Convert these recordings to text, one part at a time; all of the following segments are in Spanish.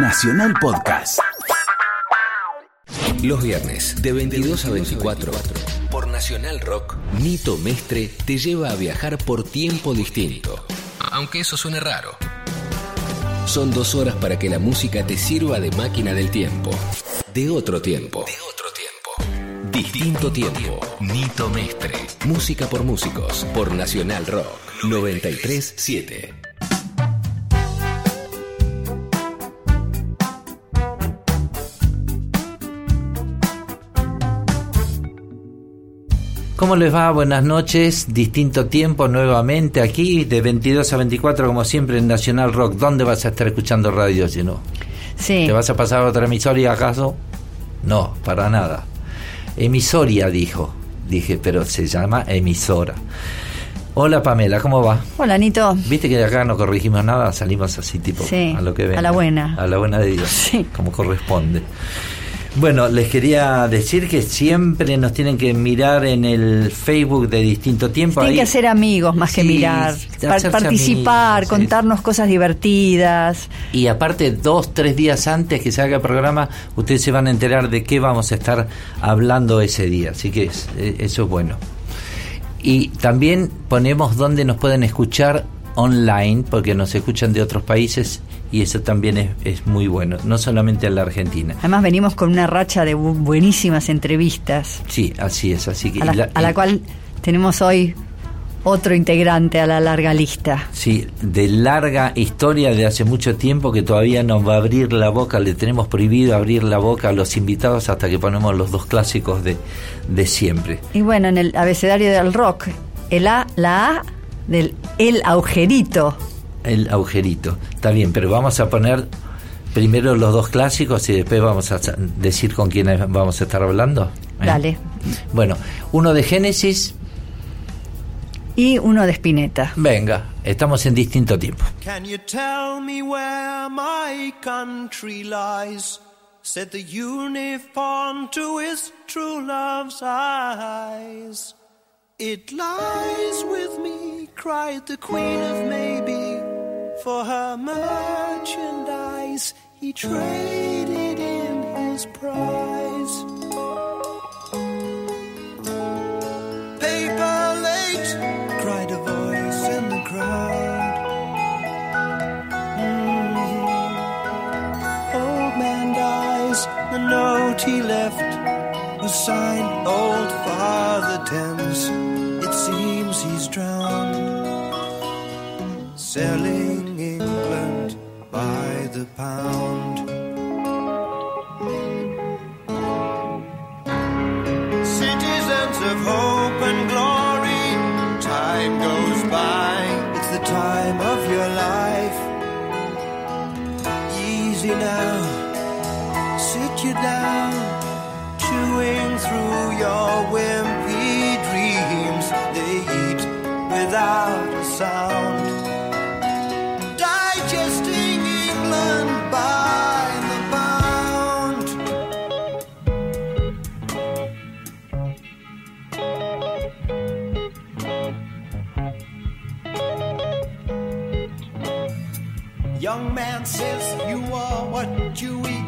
Nacional Podcast. Los viernes, de 22 a 24, por Nacional Rock, Nito Mestre te lleva a viajar por tiempo distinto. Aunque eso suene raro. Son dos horas para que la música te sirva de máquina del tiempo. De otro tiempo. De otro tiempo. Distinto tiempo. Nito Mestre. Música por músicos. Por Nacional Rock. 937. ¿Cómo les va? Buenas noches. Distinto tiempo nuevamente aquí, de 22 a 24, como siempre en Nacional Rock. ¿Dónde vas a estar escuchando radio si no? Sí. ¿Te vas a pasar a otra emisoria acaso? No, para nada. Emisoria dijo. Dije, pero se llama emisora. Hola Pamela, ¿cómo va? Hola, Nito. Viste que de acá no corregimos nada, salimos así tipo Sí, a lo que a venga. la buena. A la buena de Dios, Sí. como corresponde. Bueno, les quería decir que siempre nos tienen que mirar en el Facebook de Distinto Tiempo. Tienen ahí- que ser amigos más que mirar. Participar, amigos, contarnos cosas divertidas. Y aparte, dos, tres días antes que se haga el programa, ustedes se van a enterar de qué vamos a estar hablando ese día. Así que es- eh, eso es bueno. Y también ponemos donde nos pueden escuchar online, porque nos escuchan de otros países y eso también es, es muy bueno, no solamente en la Argentina. Además, venimos con una racha de bu- buenísimas entrevistas, Sí, así es, así que... a la, a cual tenemos hoy otro integrante a la larga lista. Sí, de larga historia de hace mucho tiempo que todavía nos va a abrir la boca, le tenemos prohibido abrir la boca a los invitados hasta que ponemos los dos clásicos de, de siempre. Y bueno, en el abecedario del rock, el A, la A del el agujerito. El agujerito, está bien, pero vamos a poner primero los dos clásicos y después vamos a decir con quiénes vamos a estar hablando. ¿eh? Dale. Bueno, uno de Génesis, Y uno de Spinetta. venga, estamos en distinto tiempo. Can you tell me where my country lies? Said the uniform to his true love's eyes. It lies with me, cried the queen of maybe. For her merchandise, he traded in his prize. Paper late, cried a voice in the crowd. Mm-hmm. Old man dies, the note he left was signed Old Father Thames. It seems he's drowned, selling by the pound. Citizens of hope and glory, time goes by. It's the time of your life. Easy now, sit you down, chewing through your wimpy dreams. They eat without a sound, Young man says you are what you eat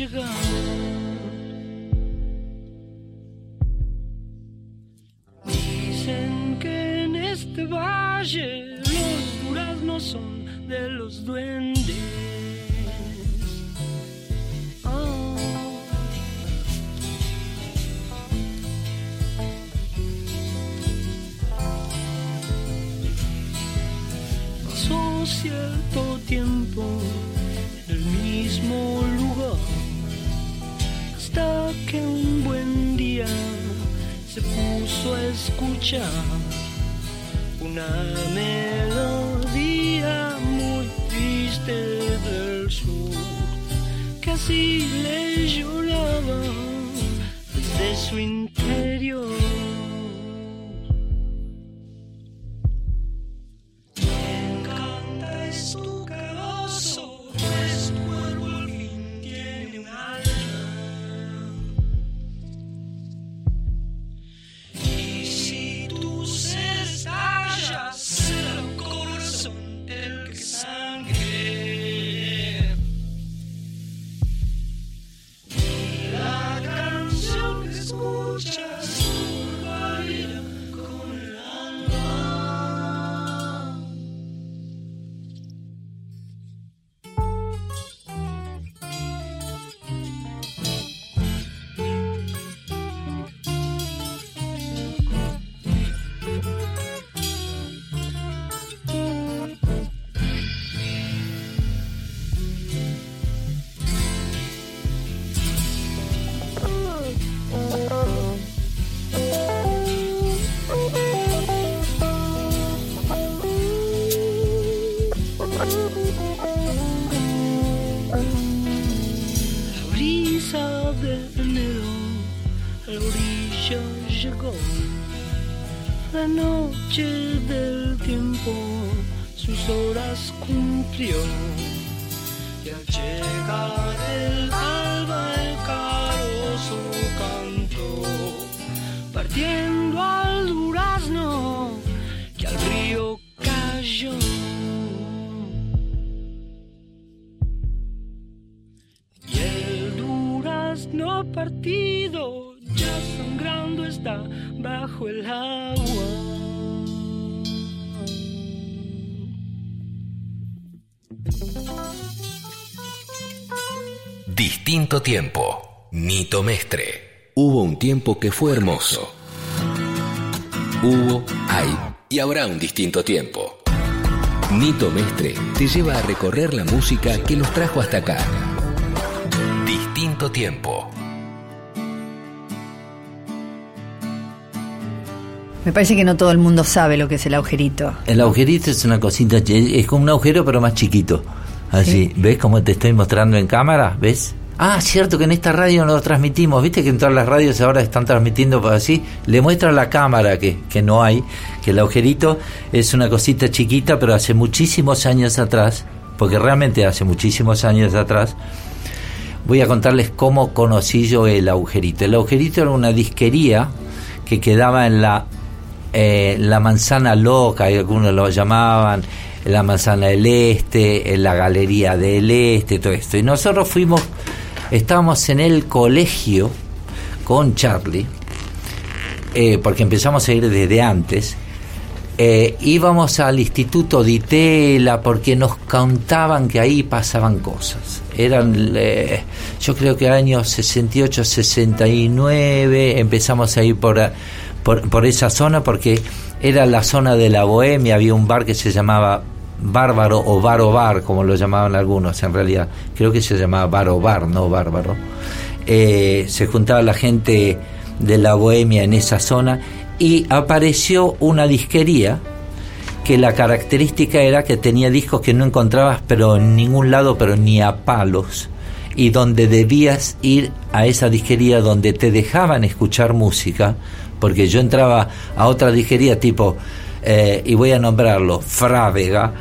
这个 tiempo. Nito Mestre. Hubo un tiempo que fue hermoso. Hubo, hay y habrá un distinto tiempo. Nito Mestre te lleva a recorrer la música que los trajo hasta acá. Distinto tiempo. Me parece que no todo el mundo sabe lo que es el agujerito. El agujerito es una cosita, es como un agujero pero más chiquito. Así, ¿ves cómo te estoy mostrando en cámara? ¿Ves? Ah, cierto que en esta radio no lo transmitimos. ¿Viste que en todas las radios ahora están transmitiendo así? Le muestra la cámara que, que no hay, que el agujerito es una cosita chiquita, pero hace muchísimos años atrás, porque realmente hace muchísimos años atrás, voy a contarles cómo conocí yo el agujerito. El agujerito era una disquería que quedaba en la, eh, la manzana loca, algunos lo llamaban, en la manzana del este, en la galería del este, todo esto. Y nosotros fuimos, estábamos en el colegio con Charlie, eh, porque empezamos a ir desde antes. Eh, íbamos al Instituto de Itela porque nos contaban que ahí pasaban cosas. Eran, eh, yo creo que años 68, 69, empezamos a ir por, por, por esa zona porque era la zona de la bohemia, había un bar que se llamaba Bárbaro o Baro Bar, como lo llamaban algunos en realidad, creo que se llamaba Baro Bar, no Bárbaro. Eh, se juntaba la gente de la bohemia en esa zona y apareció una disquería que la característica era que tenía discos que no encontrabas pero en ningún lado, pero ni a palos, y donde debías ir a esa disquería donde te dejaban escuchar música, porque yo entraba a otra disquería tipo, eh, y voy a nombrarlo, Frávega,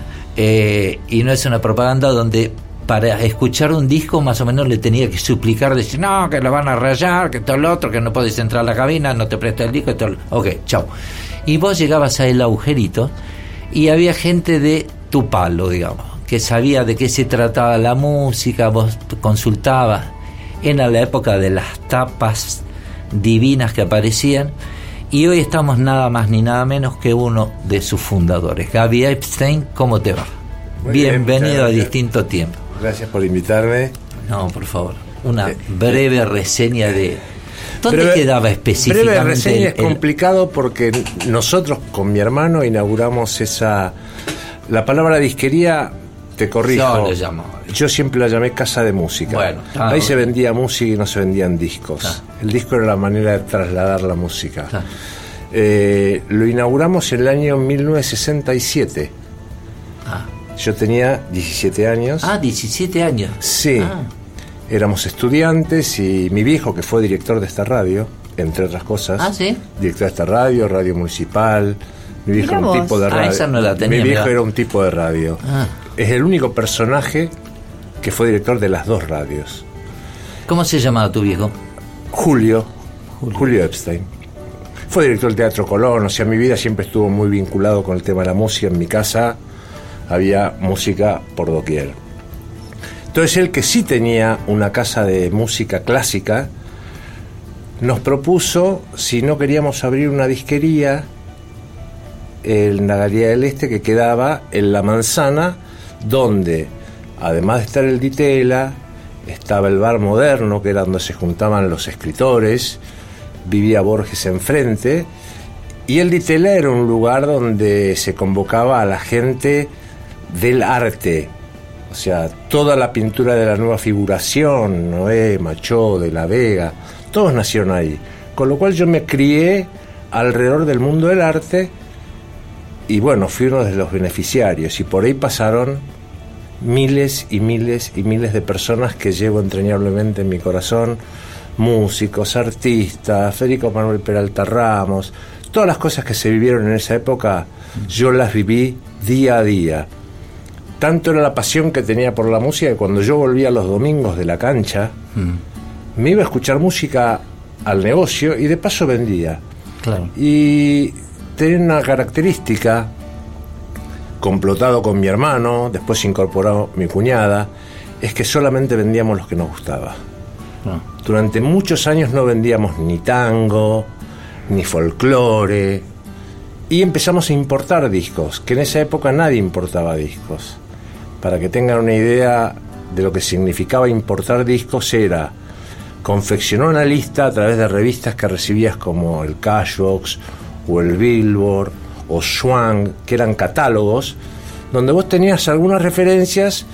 eh, y no es una propaganda donde para escuchar un disco más o menos le tenía que suplicar, decir, no, que lo van a rayar, que todo lo otro, que no puedes entrar a la cabina, no te presta el disco, todo ok, chao. Y vos llegabas a el agujerito y había gente de tu palo, digamos, que sabía de qué se trataba la música, vos consultabas. Era la época de las tapas divinas que aparecían Y hoy estamos nada más ni nada menos que uno de sus fundadores. Gaby Epstein, ¿cómo te va? Muy Bienvenido a. Distinto Tiempo. Gracias por invitarme. No, por favor, una Eh, breve reseña de... ¿Dónde Breve- quedaba específicamente? Breve reseña el- es complicado porque nosotros con mi hermano inauguramos esa... La palabra disquería, te corrijo. Yo lo llamo. Yo siempre la llamé casa de música. Bueno, ah, Ahí se vendía música y no se vendían discos. Ah. El disco era la manera de trasladar la música. Ah. Eh, lo inauguramos en el año 1967. Ah. Yo tenía 17 años. Ah, 17 años. Sí. Ah. Éramos estudiantes y mi viejo, que fue director de esta radio, entre otras cosas. Ah, ¿sí? Director de esta radio, radio municipal. Mi viejo era un tipo de Ah, radio. esa no la tenía, mi viejo era un tipo de radio. Ah. Es el único personaje que fue director de las dos radios. ¿Cómo se llamaba tu viejo? Julio, Julio, Epstein. Fue director del Teatro Colón, o sea, mi vida siempre estuvo muy vinculado con el tema de la música. En mi casa había música por doquier. Entonces él, que sí tenía una casa de música clásica, nos propuso si no queríamos abrir una disquería en la Galería del Este que quedaba en La Manzana, donde, además de estar el Ditela, estaba el bar moderno, que era donde se juntaban los escritores, vivía Borges enfrente, y el Ditela era un lugar donde se convocaba a la gente del arte, o sea, toda la pintura de la nueva figuración, Noé, Machó, de la Vega, todos nacieron ahí. Con lo cual yo me crié alrededor del mundo del arte y bueno, fui uno de los beneficiarios y por ahí pasaron miles y miles y miles de personas que llevo entrañablemente en mi corazón, músicos, artistas, Federico Manuel Peralta Ramos, todas las cosas que se vivieron en esa época, yo las viví día a día. Tanto era la pasión que tenía por la música que cuando yo volvía los domingos de la cancha, me iba a escuchar música al negocio y de paso vendía. Claro. Y tenía una característica, complotado con mi hermano, después incorporó mi cuñada, es que solamente vendíamos los que nos gustaba. No. Durante muchos años no vendíamos ni tango, ni folclore, y empezamos a importar discos, que en esa época nadie importaba discos. Para que tengan una idea de lo que significaba importar discos era confeccionar una lista a través de revistas que recibías como el Cashbox o el Billboard o Swan, que eran catálogos, donde vos tenías algunas referencias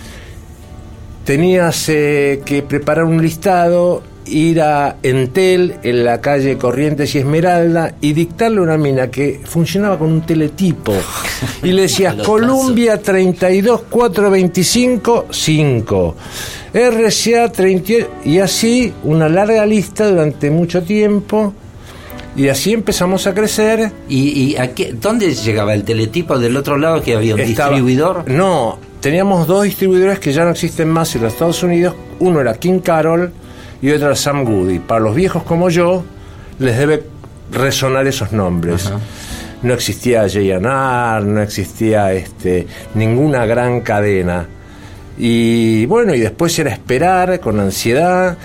tenías eh, que preparar un listado, ir a Entel en la calle Corrientes y Esmeralda y dictarle una mina que funcionaba con un teletipo. Y le decías. Columbia 32 425 5. RCA 38 y así una larga lista durante mucho tiempo y así empezamos a crecer. ¿Y, y a qué- dónde llegaba el teletipo del otro lado que había un Estaba- distribuidor? No, teníamos dos distribuidores que ya no existen más en los Estados Unidos. Uno era King Carol y otro era Sam Goody. Para los viejos como yo, les debe resonar esos nombres. No existía J&R, no existía este, ninguna gran cadena. Y bueno, y después era esperar con ansiedad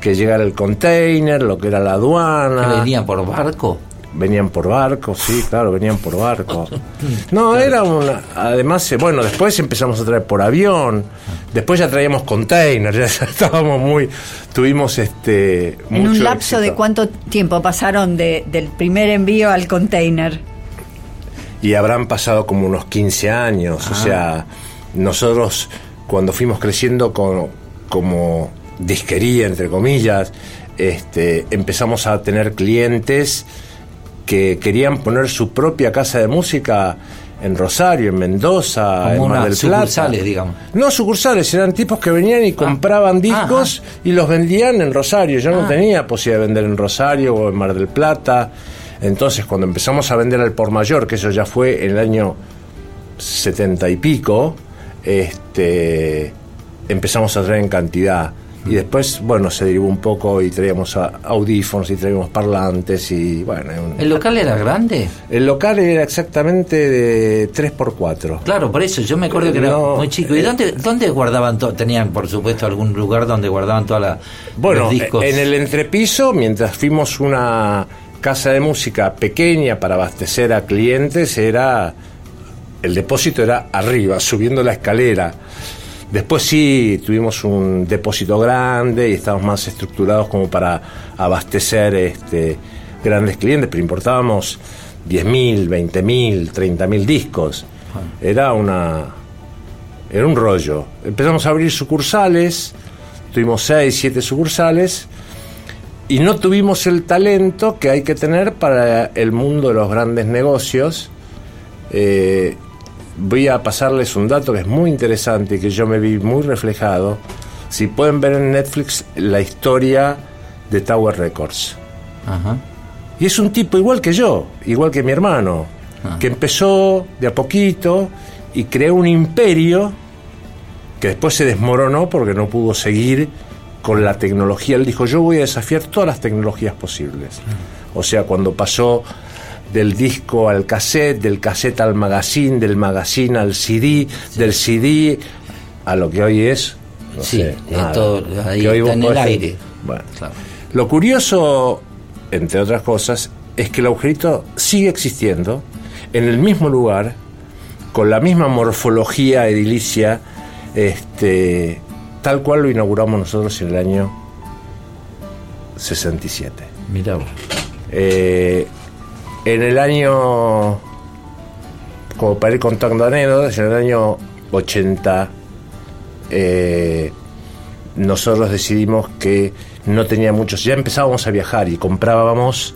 que llegara el container, lo que era la ¿Que aduana. venía por barco? Venían por barco, sí, claro, venían por barco. No, era una. Además, eh, bueno, después empezamos a traer por avión. Después ya traíamos container, ya estábamos muy. Tuvimos este. En un lapso de cuánto tiempo pasaron de- del primer envío al container. Y habrán pasado como unos 15 años. O sea, nosotros cuando fuimos creciendo con- como disquería, entre comillas, este, empezamos a tener clientes que querían poner su propia casa de música en Rosario, en Mendoza, Como en Mar del Plata. sucursales, digamos. No sucursales, eran tipos que venían y compraban discos y los vendían en Rosario. Yo no Ah. tenía posibilidad de vender en Rosario o en Mar del Plata. Entonces, cuando empezamos a vender al por mayor, que eso ya fue en el año setenta y pico, este, empezamos a traer en cantidad. Y después, bueno, se derivó un poco y traíamos audífonos y traíamos parlantes y bueno. ¿El local era grande? el local era exactamente de 3x4. Claro, por eso yo me acuerdo que era muy chico. ¿Y eh, dónde, dónde guardaban todo? Tenían, por supuesto, algún lugar donde guardaban todos Bueno, los discos. en el entrepiso, mientras fuimos una casa de música pequeña para abastecer a clientes era el depósito era arriba, subiendo la escalera. Después sí tuvimos un depósito grande y estábamos más estructurados como para abastecer este, grandes clientes, pero importábamos 10.000, 20.000, 30.000 discos. Era una era un rollo. Empezamos a abrir sucursales, tuvimos 6, 7 sucursales y no tuvimos el talento que hay que tener para el mundo de los grandes negocios. Eh, voy a pasarles un dato que es muy interesante y que yo me vi muy reflejado. Si pueden ver en Netflix la historia de Tower Records. Ajá. Y es un tipo igual que yo, igual que mi hermano, Ah. que empezó de a poquito y creó un imperio que después se desmoronó porque no pudo seguir con la tecnología. Él dijo, yo voy a desafiar todas las tecnologías posibles. O sea, cuando pasó del disco al cassette, del cassette al magazine, del magazine al CD, del CD a lo que hoy es... no Sí, sé, es nada. todo, ahí Que hoy está en el aire. Bueno, Claro. lo curioso, entre otras cosas, es que el agujerito sigue existiendo en el mismo lugar, con la misma morfología edilicia, este, tal cual lo inauguramos nosotros en el año 67. Mira vos. Eh, en el año, como para ir contando anécdotas, en el año 80 eh, nosotros decidimos que no tenía muchos, ya empezábamos a viajar y comprábamos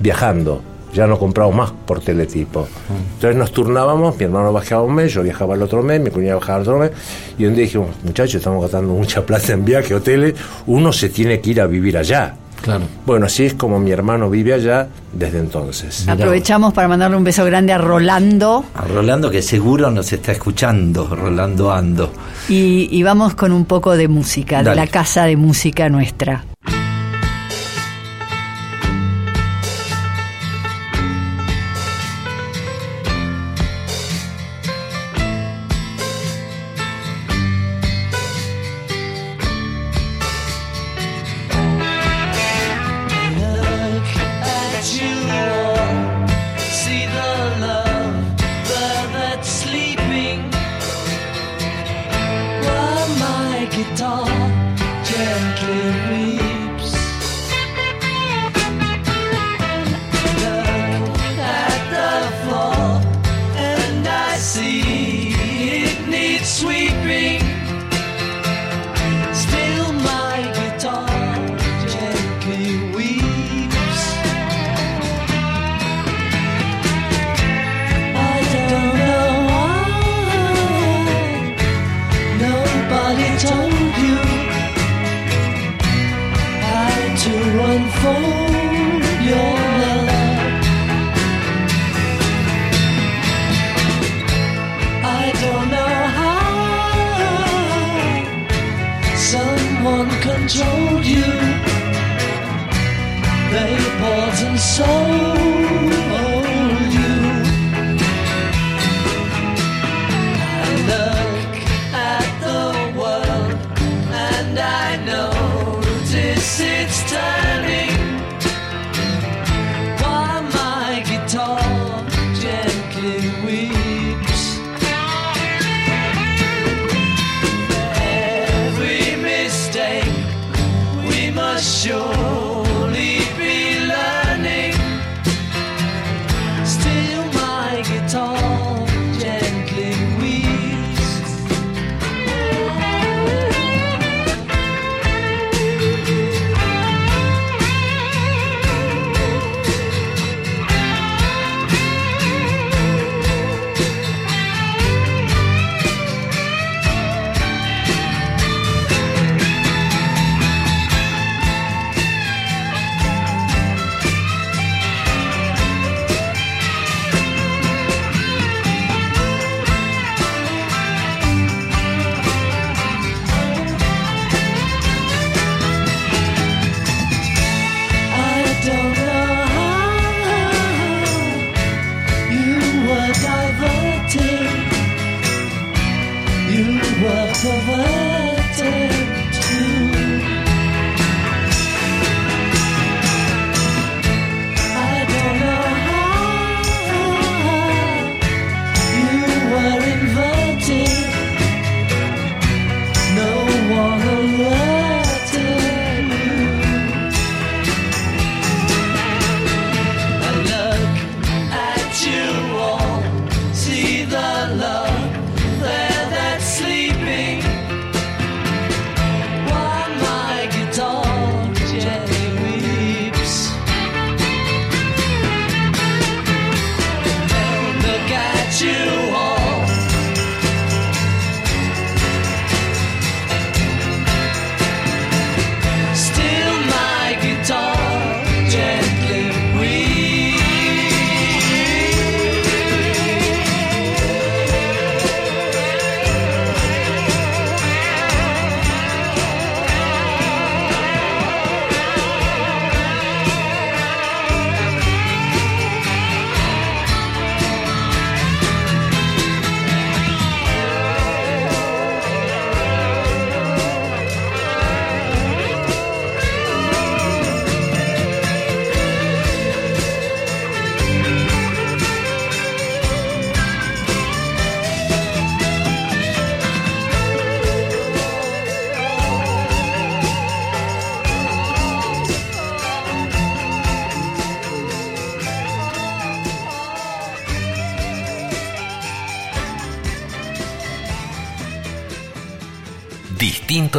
viajando, ya no comprábamos más por teletipo. Entonces nos turnábamos, mi hermano bajaba un mes, yo viajaba el otro mes, mi cuñado bajaba el otro mes, y un día dijimos, muchachos, estamos gastando mucha plata en viaje, hoteles, uno se tiene que ir a vivir allá. Claro. Bueno, así es como mi hermano vive allá desde entonces. Mirá Aprovechamos para mandarle un beso grande a Rolando A Rolando que seguro nos está escuchando, Rolando Ando. y, y vamos con un poco de música, de la casa de música nuestra.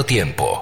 Tiempo.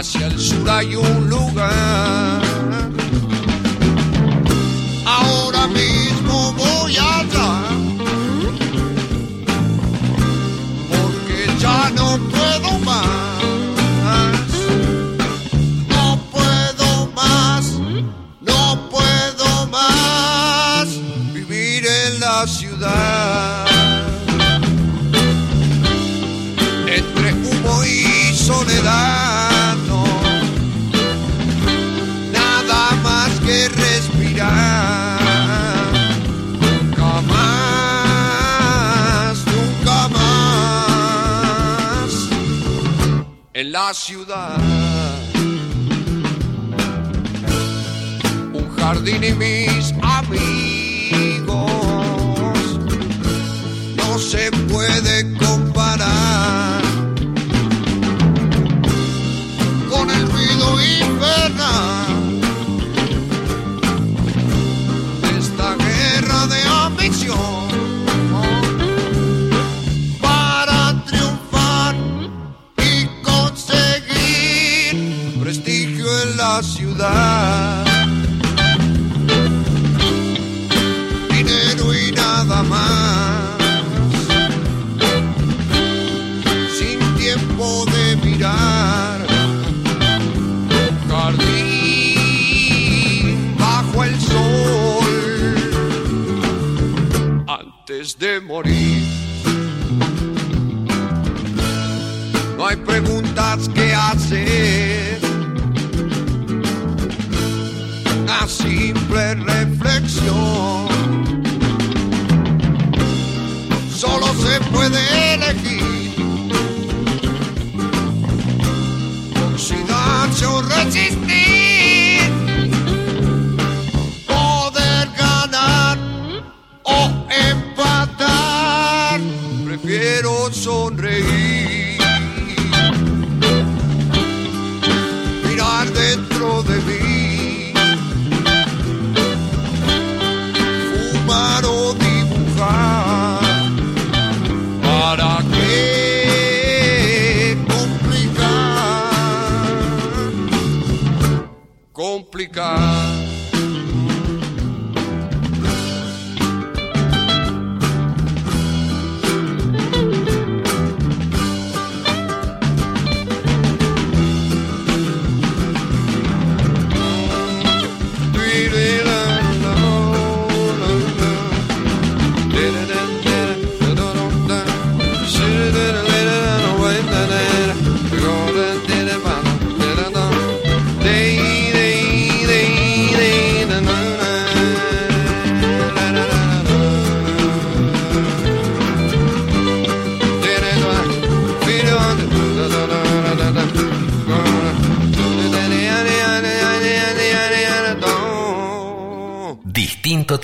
Hacia el sur hay un lugar. Ciudad. un jardín y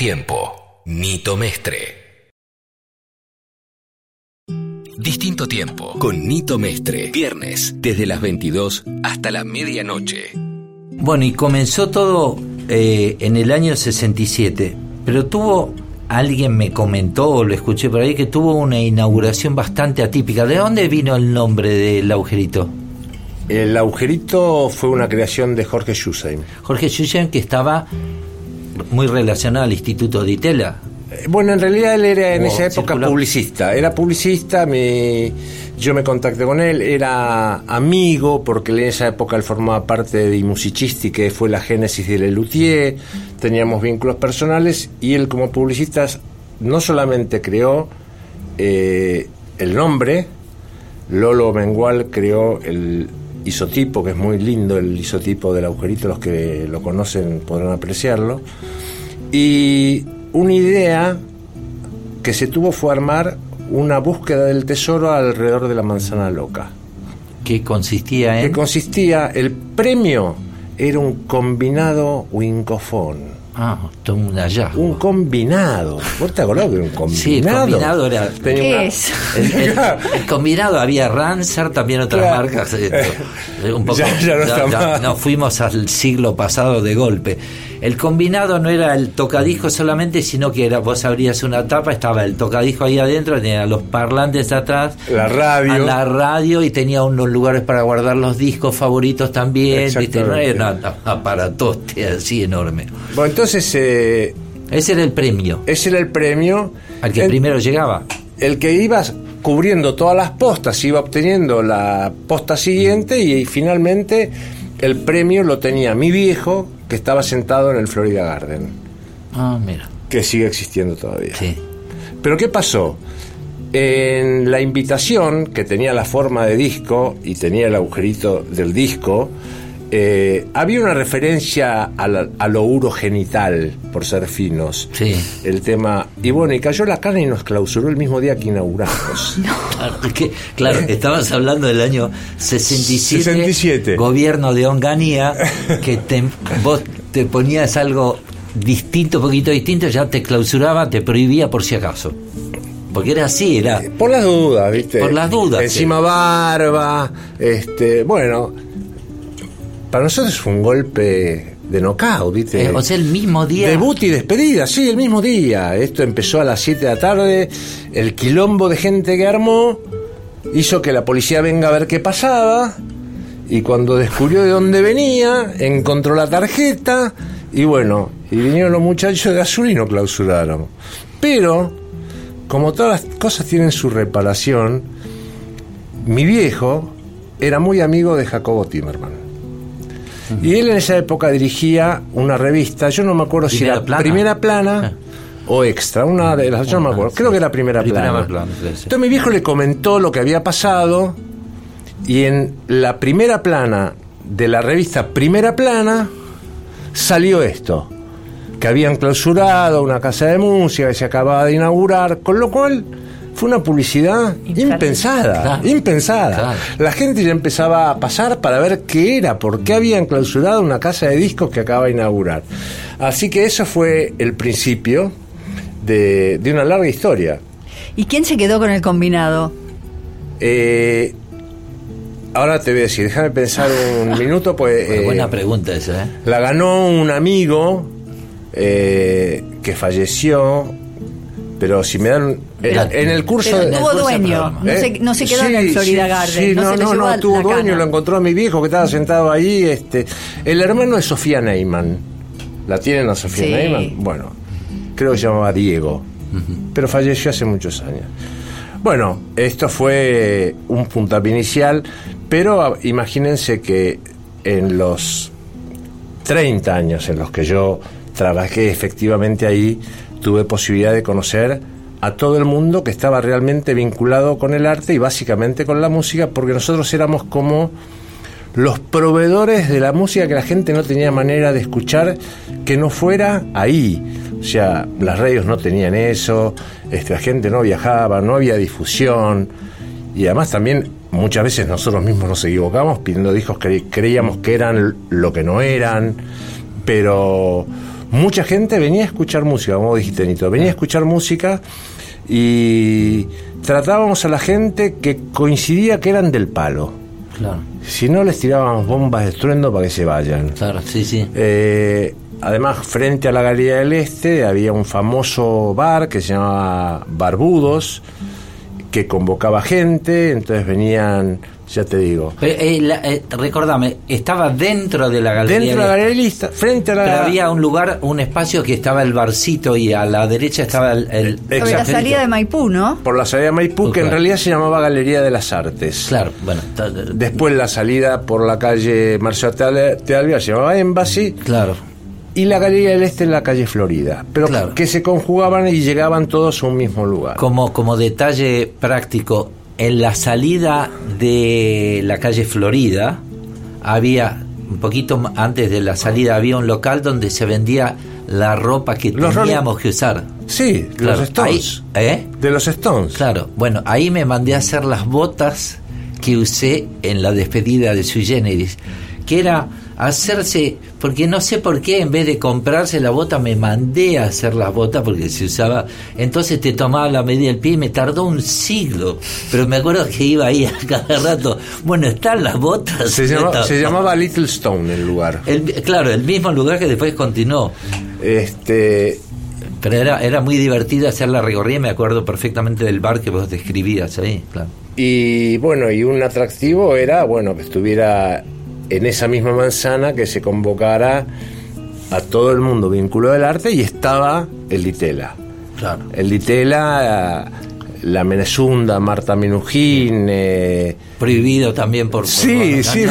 tiempo. Nito Mestre. Distinto tiempo con Nito Mestre. Viernes desde las 22 hasta la medianoche. Bueno, y comenzó todo eh, en el año 67, pero tuvo, alguien me comentó, o lo escuché por ahí, que tuvo una inauguración bastante atípica. ¿De dónde vino el nombre del agujerito? El agujerito fue una creación de Jorge Schusheim. Jorge Schusheim, que estaba muy relacionado al Instituto de Itela. Eh, Bueno, en realidad él era en esa época publicista. Era publicista, me- yo me contacté con él, era amigo, porque en esa época él formaba parte de Musicisti, que fue la génesis de Lelutier, teníamos vínculos personales, y él como publicista no solamente creó eh, el nombre, Lolo Mengual creó el isotipo, que es muy lindo el isotipo del agujerito, los que lo conocen podrán apreciarlo, y una idea que se tuvo fue armar una búsqueda del tesoro alrededor de la manzana loca. que consistía Que en consistía, el premio era un combinado wincofón. Ah, todo un hallazgo. Un combinado. ¿Vos te acordás que era un combinado? Sí, el combinado era- Tenía ¿Qué una- es? El, el- el combinado había Ranser, también otras Claro. marcas. eh, eh, un poco, Ya- ya no está más. nos fuimos al siglo pasado de golpe. El combinado no era el tocadisco solamente, sino que era vos abrías una tapa, estaba el tocadisco ahí adentro, tenía los parlantes atrás, La radio. a la radio y tenía unos lugares para guardar los discos favoritos también. ¿viste? No era un aparatoste así enorme. Bueno, entonces eh, Ese era el premio, ese era el premio. al que El- primero llegaba. el que iba cubriendo todas las postas, iba obteniendo la posta siguiente y, finalmente el premio lo tenía mi viejo que estaba sentado en el Florida Garden, Ah, mira, que sigue existiendo todavía. sí. Pero ¿qué pasó? En la invitación, que tenía la forma de disco y tenía el agujerito del disco, eh, había una referencia a, la- a lo urogenital, por ser finos. Sí. El tema. Y bueno, y cayó la carne y nos clausuró el mismo día que inauguramos. Claro, que- claro, estabas hablando del año 67, 67. gobierno de Onganía, que te- vos te ponías algo distinto, poquito distinto, ya te clausuraba, te prohibía por si acaso. Porque era así, era... Por las dudas, ¿viste? Por las dudas, Encima sí. barba, este, bueno, para nosotros fue un golpe de knockout, ¿viste? eh, o sea, el mismo día... Debut y despedida, sí, el mismo día. Esto empezó a las 7 de la tarde, el quilombo de gente que armó hizo que la policía venga a ver qué pasaba y cuando descubrió de dónde venía, encontró la tarjeta y bueno, y vinieron los muchachos de azul y no clausuraron. Pero, como todas las cosas tienen su reparación, mi viejo era muy amigo de Jacobo Timerman. Y él en esa época dirigía una revista, yo no me acuerdo si ¿Primera era plana? primera plana o extra, una de las, yo no me acuerdo, creo que era primera, Primera plana. plana, sí, sí. Entonces mi viejo le comentó lo que había pasado y en la primera plana de la revista Primera Plana salió esto, que habían clausurado una casa de música que se acababa de inaugurar, con lo cual fue una publicidad Infernal. impensada, Claro. impensada. Claro. La gente ya empezaba a pasar para ver qué era, por qué habían clausurado una casa de discos que acaba de inaugurar. Así que eso fue el principio de, de una larga historia. ¿Y quién se quedó con el combinado? Eh, ahora te voy a decir, déjame pensar un minuto, pues eh, buena pregunta esa, ¿eh? la ganó un amigo eh, que falleció, pero si me dan... En, el curso... Pero de- tuvo dueño, no, ¿Eh? se, no se quedó Sí, en el Florida sí, Garden, sí, no, no, se no, no, a tuvo dueño, cana. lo encontró a mi viejo que estaba sentado ahí. Este, el hermano de Sofía Neyman. ¿La tienen a Sofía. Neyman? Bueno, creo que se llamaba Diego, pero falleció hace muchos años. Bueno, esto fue un puntapié inicial, pero ah, imagínense que en los 30 años en los que yo trabajé efectivamente ahí, tuve posibilidad de conocer a todo el mundo que estaba realmente vinculado con el arte y básicamente con la música, porque nosotros éramos como los proveedores de la música que la gente no tenía manera de escuchar que no fuera ahí. O sea, las radios no tenían eso, este, la gente no viajaba, no había difusión. Y además también muchas veces nosotros mismos nos equivocamos pidiendo discos que creíamos que eran lo que no eran. Pero mucha gente venía a escuchar música, como dijiste, Nito, venía a escuchar música y tratábamos a la gente que coincidía que eran del palo. Claro, Si no, les tirábamos bombas de estruendo para que se vayan. claro, sí, sí. Eh, además, frente a la Galería del Este había un famoso bar que se llamaba Barbudos, que convocaba gente, entonces venían, ya te digo, Pero, eh, la- eh, recordame, estaba dentro de la galería. dentro de la Galería Este, frente a la... Pero había un lugar, un espacio que estaba el barcito y a la derecha estaba el. el- Sobre la salida de Maipú, ¿no? Por la salida de Maipú, que en realidad se llamaba Galería de las Artes. Claro, bueno. Después la salida por la calle Marcial Teal- Tealvia se llamaba Embassy. Claro. y la Galería del Este en la calle Florida, pero Claro. que se conjugaban y llegaban todos a un mismo lugar. Como, como detalle práctico, en la salida de la calle Florida había, un poquito antes de la salida, había un local donde se vendía la ropa que Los teníamos que usar. Sí, Claro, los Stones. ahí- ¿eh? De los Stones. Claro, bueno, ahí me mandé a hacer las botas que usé en la despedida de Sui Generis, que era hacerse, porque no sé por qué en vez de comprarse la bota me mandé a hacer las botas porque se usaba, entonces te tomaba la medida del pie y me tardó un siglo, pero me acuerdo que iba ahí a cada rato, bueno, están las botas. Se, llamaba Little Stone el lugar. El- claro, el mismo lugar que después continuó. Este, Pero era, era muy divertido hacer la recorrida, me acuerdo perfectamente del bar que vos describías ahí, claro. y bueno, y un atractivo era, bueno, que estuviera en esa misma manzana, que se convocara a todo el mundo vinculado al arte y estaba el Ditela. Claro. El Ditela, la Menezunda, Marta Minujín. eh, Prohibido también por, por sí, sí.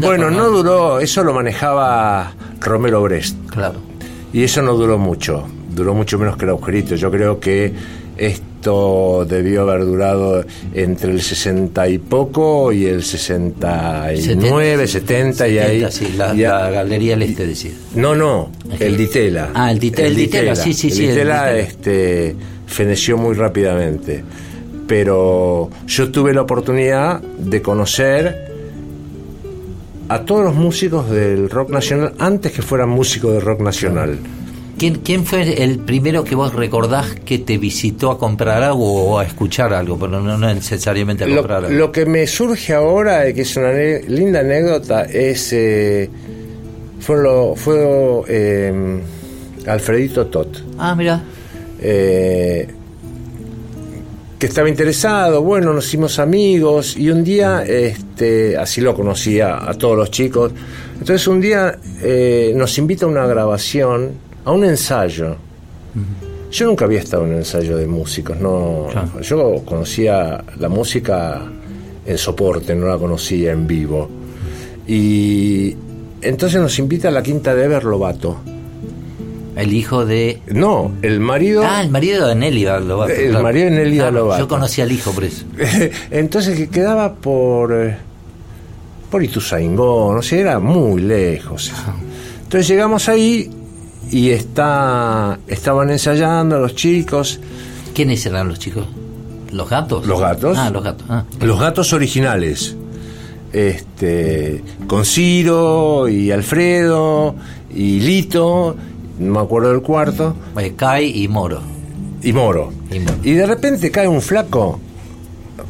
Bueno, no duró, eso lo manejaba Romero Brest. Claro. Y eso no duró mucho, duró mucho menos que el agujerito. Yo creo que esto debió haber durado entre el 60 y poco y el 69, 70, y ahí. 70, sí, la, y a- la Galería del Este decía. No, no, el Ditela. Ah, el Ditela, el Ditela, sí, sí, el sí, el Ditela, Ditela. este, feneció muy rápidamente. Pero yo tuve la oportunidad de conocer a todos los músicos del rock nacional antes que fueran músicos de rock nacional. ¿Quién, ¿Quién fue el primero que vos recordás que te visitó a comprar algo o a escuchar algo? Pero no, no necesariamente a Lo, comprar algo. lo que me surge ahora, y que es una linda anécdota, es. eh, fue lo, fue eh, Alfredito Tot. Ah, mira. eh, que estaba interesado, bueno, nos hicimos amigos y un día, este, así lo conocía a todos los chicos, entonces un día eh, nos invita a una grabación, a un ensayo. Yo nunca había estado en un ensayo de músicos, no, Claro. yo conocía la música en soporte, no la conocía en vivo. Y entonces nos invita a la quinta de Ever Lobato. El hijo de. No, el marido Ah, el marido de Nelly Lobato. El marido de Nelly Lobato. Yo conocí al hijo por eso. Entonces que quedaba por eh, por Ituzaingó, no sé, era muy lejos. Entonces llegamos ahí y está estaban ensayando los chicos, ¿Quiénes eran los chicos? ¿Los gatos? Los gatos. Ah, los gatos. Ah. los gatos originales. Este, con Ciro y Alfredo y Lito, no me acuerdo del cuarto, Kai y Moro. y Moro. Y Moro. Y de repente cae un flaco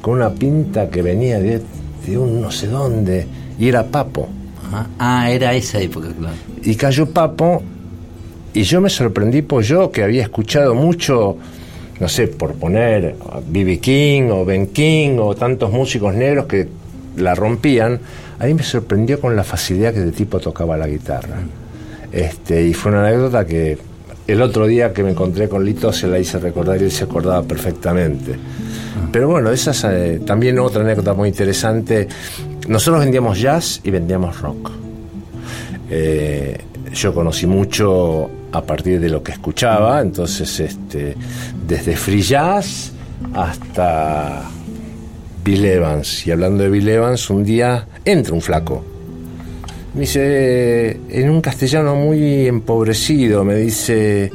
con una pinta que venía de, de un no sé dónde, y era Papo. Ajá. Ah, era esa época, claro. Y cayó Papo, y yo me sorprendí, pues yo que había escuchado mucho, no sé, por poner B.B. King o Ben King o tantos músicos negros que la rompían, a mí me sorprendió con la facilidad que el tipo tocaba la guitarra. Este, y fue una anécdota que el otro día que me encontré con Lito se la hice recordar y él se acordaba perfectamente. Pero bueno, esa es eh, también otra anécdota muy interesante. Nosotros vendíamos jazz y vendíamos rock. Eh, yo conocí mucho a partir de lo que escuchaba, entonces este, desde free jazz hasta Bill Evans. Y hablando de Bill Evans, un día entra un flaco. Me dice, en un castellano muy empobrecido, me dice,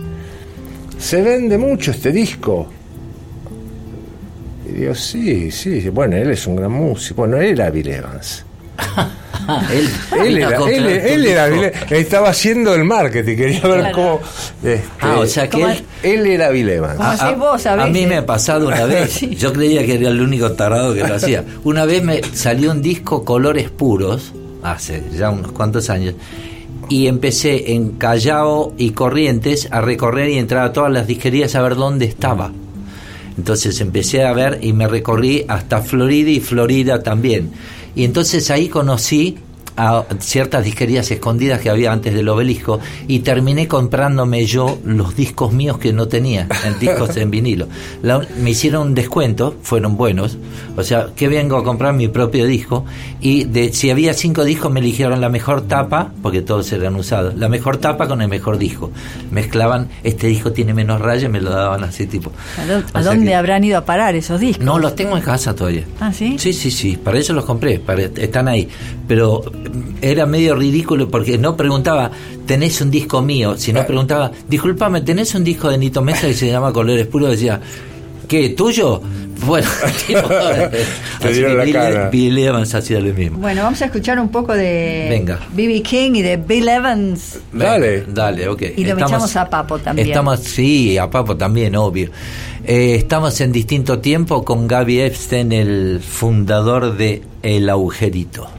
se vende mucho este disco. Y digo, sí, sí, bueno, él es un gran músico. Bueno, él era Bill Evans. Ah, él, Él era, él, él era estaba haciendo el marketing, quería ver Claro. cómo. este, Ah, o sea que ¿Cómo él, él era vos a mí me ha pasado una vez. Yo creía que era el único tarado que lo hacía. Una vez me salió un disco Colores Puros, hace ya unos cuantos años, y empecé en Callao y Corrientes a recorrer y entrar a todas las disquerías a ver dónde estaba. Entonces empecé a ver y me recorrí hasta Florida y Florida también. Y entonces ahí conocí a ciertas disquerías escondidas que había antes del obelisco y terminé comprándome yo los discos míos que no tenía, en discos en vinilo. La- me hicieron un descuento, fueron buenos, o sea, que vengo a comprar mi propio disco y de si había cinco discos me eligieron la mejor tapa, porque todos eran usados, la mejor tapa con el mejor disco. Mezclaban, este disco tiene menos rayas y me lo daban así tipo. ¿A, dónde que- habrán ido a parar esos discos? no, los tengo en casa todavía. ¿Ah, sí? Sí, sí, sí, para eso los compré, para, están ahí. Pero era medio ridículo porque no preguntaba, ¿tenés un disco mío? Sino preguntaba, discúlpame, ¿tenés un disco de Nito Mesa que se llama Colores Puros? Decía, ¿qué, tuyo? Bueno, tipo, así dieron la Bill- cara. Bill Evans hacía lo mismo. Bueno, vamos a escuchar un poco de Venga. B.B. King y de Bill Evans. Dale. Dale, ok. Y lo echamos a Papo también. Estamos, sí, a Papo también, obvio. Eh, estamos en distinto tiempo con Gaby Epstein, el fundador de El Agujerito.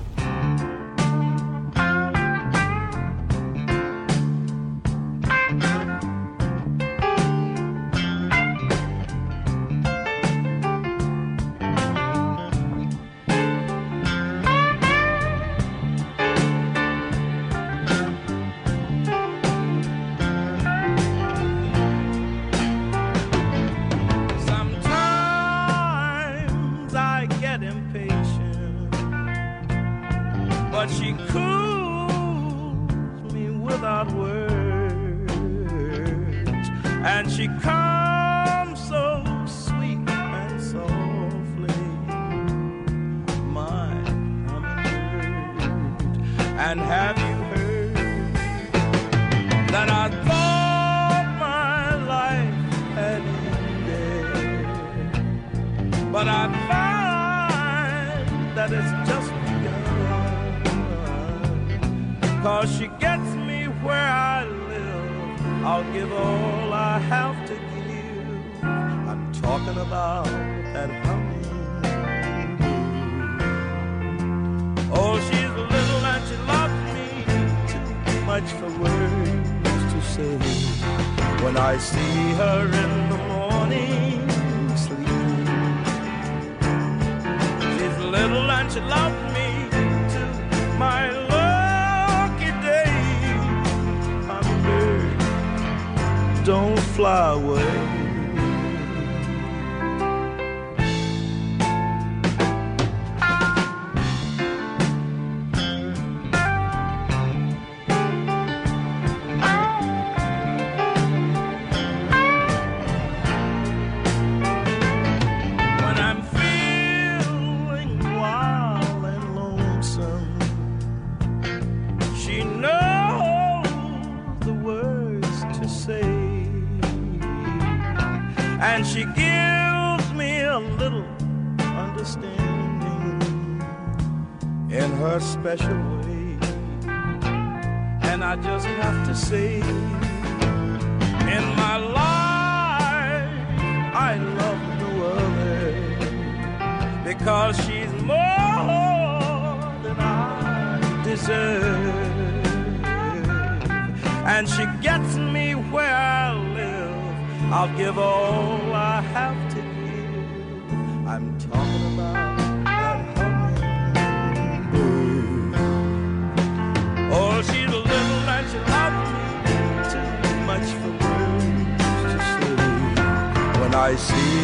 See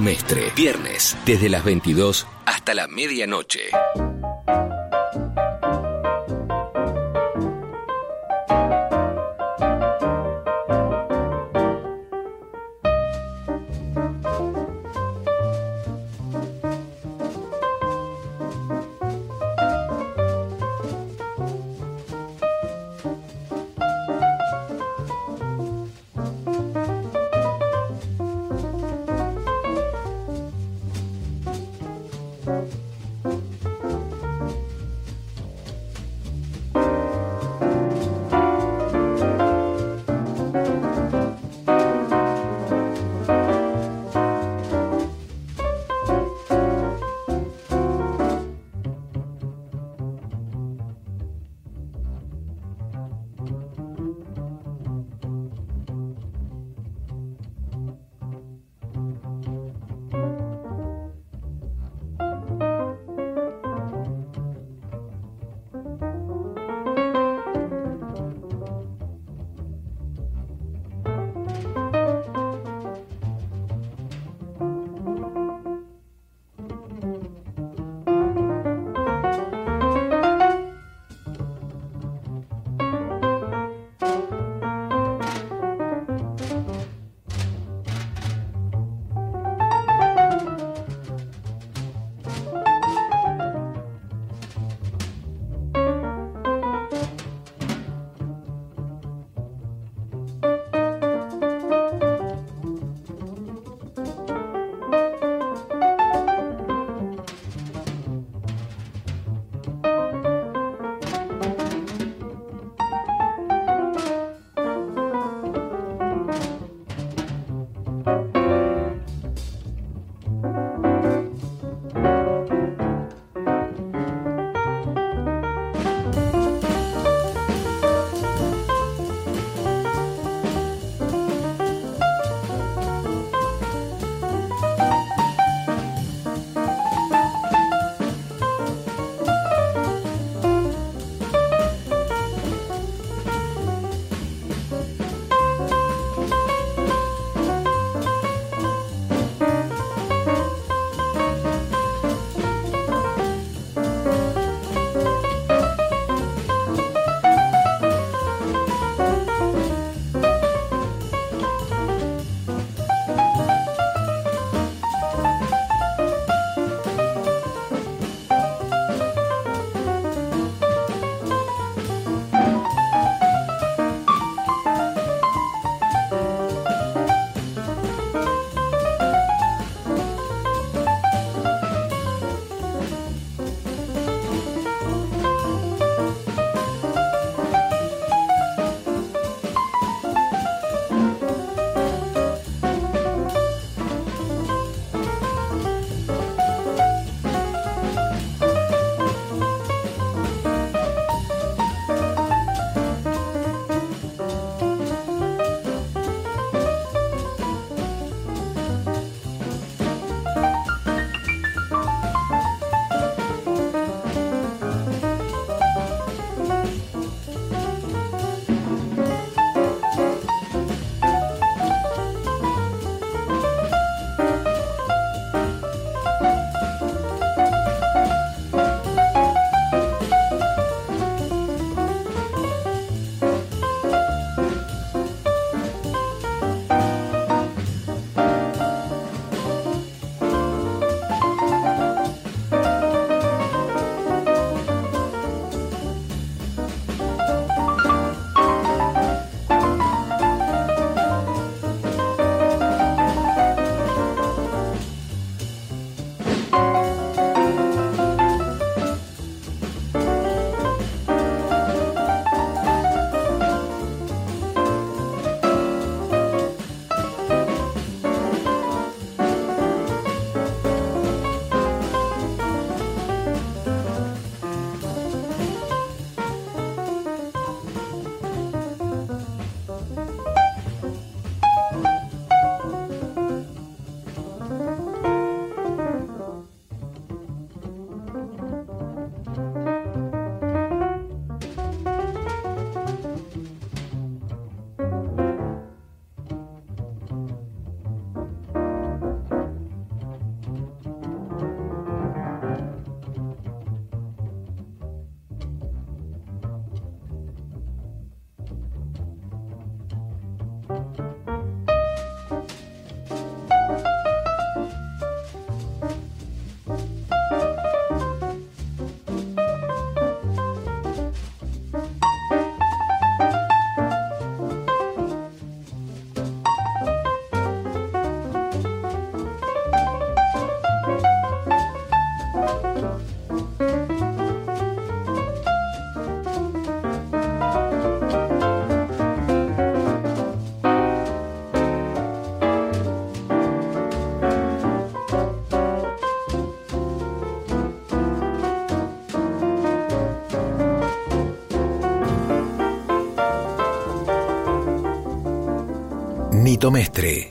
Mestre. Viernes, desde las 22 hasta la medianoche.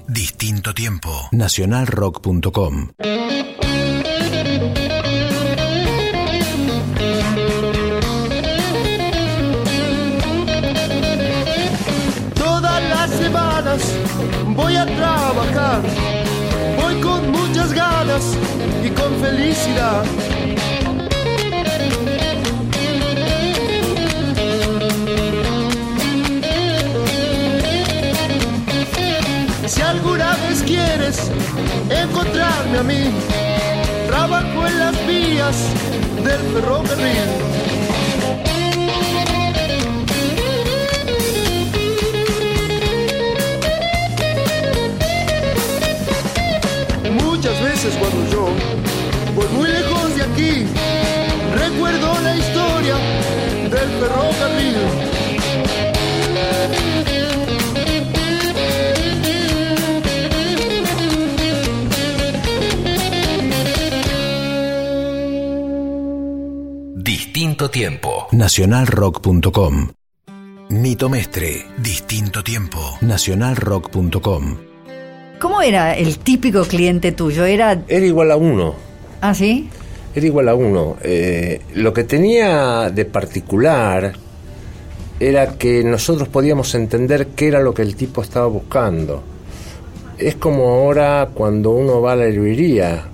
Distinto tiempo. Nacionalrock.com. Todas las semanas voy a trabajar. Voy con muchas ganas y con felicidad. Si alguna vez quieres encontrarme a mí, trabajo en las vías del ferrocarril. Muchas veces cuando yo voy muy lejos de aquí, recuerdo la historia del ferrocarril. Tiempo. Nacionalrock.com. Nito Mestre, distinto tiempo. Nacionalrock.com. ¿Cómo era el típico cliente tuyo? ¿Era. Era igual a uno. Ah, sí? Era igual a uno. Eh, lo que tenía de particular era que nosotros podíamos entender qué era lo que el tipo estaba buscando. Es como ahora cuando uno va a la librería,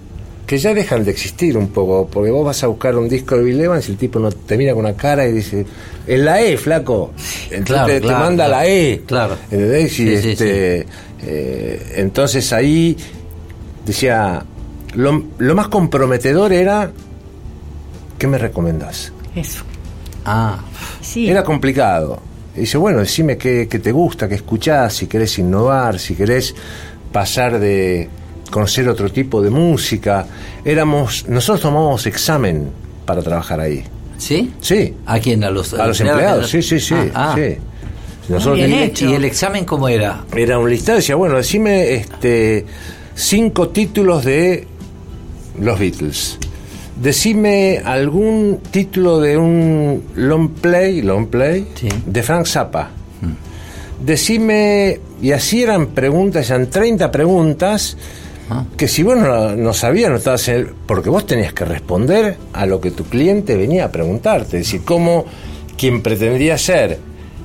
que ya dejan de existir un poco, porque vos vas a buscar un disco de Bill Evans y el tipo no te mira con una cara y dice, en la E, flaco. Entonces Claro, te, manda claro. la E. Claro. ¿Entendés? Y Sí, sí, este, eh, entonces ahí decía, lo, lo más comprometedor era, ¿qué me recomendás? Eso. Ah, Sí. Era complicado. Y dice, bueno, decime qué, qué te gusta, qué escuchás, si querés innovar, si querés pasar de conocer otro tipo de música. Éramos, nosotros tomamos examen para trabajar ahí. ¿sí? Sí, ¿A quién? ¿A los, a los empleados, sí, sí, sí. Ah, ah. sí. Nosotros bien ¿Y, hecho. ¿Y el examen cómo era? era un listado, decía, bueno, decime este cinco títulos de los Beatles. Decime algún título de un long play, long play Sí. de Frank Zappa. Decime, y así eran preguntas, eran 30 preguntas, Que si vos no, no sabías, no estabas en el- porque vos tenías que responder a lo que tu cliente venía a preguntarte. Es decir, cómo quien pretendía ser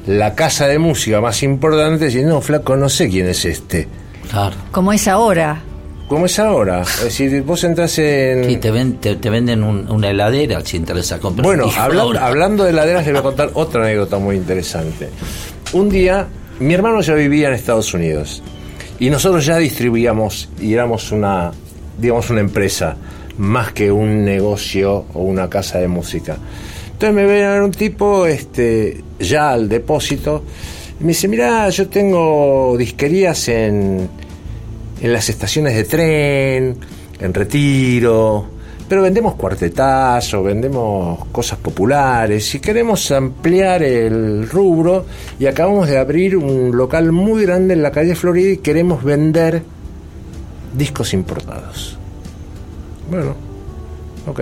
la casa de música más importante, decir, no, flaco, no sé quién es este. Claro. Como es ahora. ¿Cómo es ahora? Es decir, vos entras en... Sí, te, ven- te, te venden un- una heladera si interesa comprar. Bueno, un disco habla- ahora. hablando de heladeras, le voy a contar otra anécdota muy interesante. Un día, mi hermano ya vivía en Estados Unidos y nosotros ya distribuíamos y éramos una, digamos, una empresa más que un negocio o una casa de música. Entonces me ve un tipo, este, ya al depósito, y me dice, mira, yo tengo disquerías en, en las estaciones de tren, en retiro, pero vendemos cuartetazos, vendemos cosas populares. Si queremos ampliar el rubro, y acabamos de abrir un local muy grande en la calle Florida y queremos vender discos importados. Bueno, ok.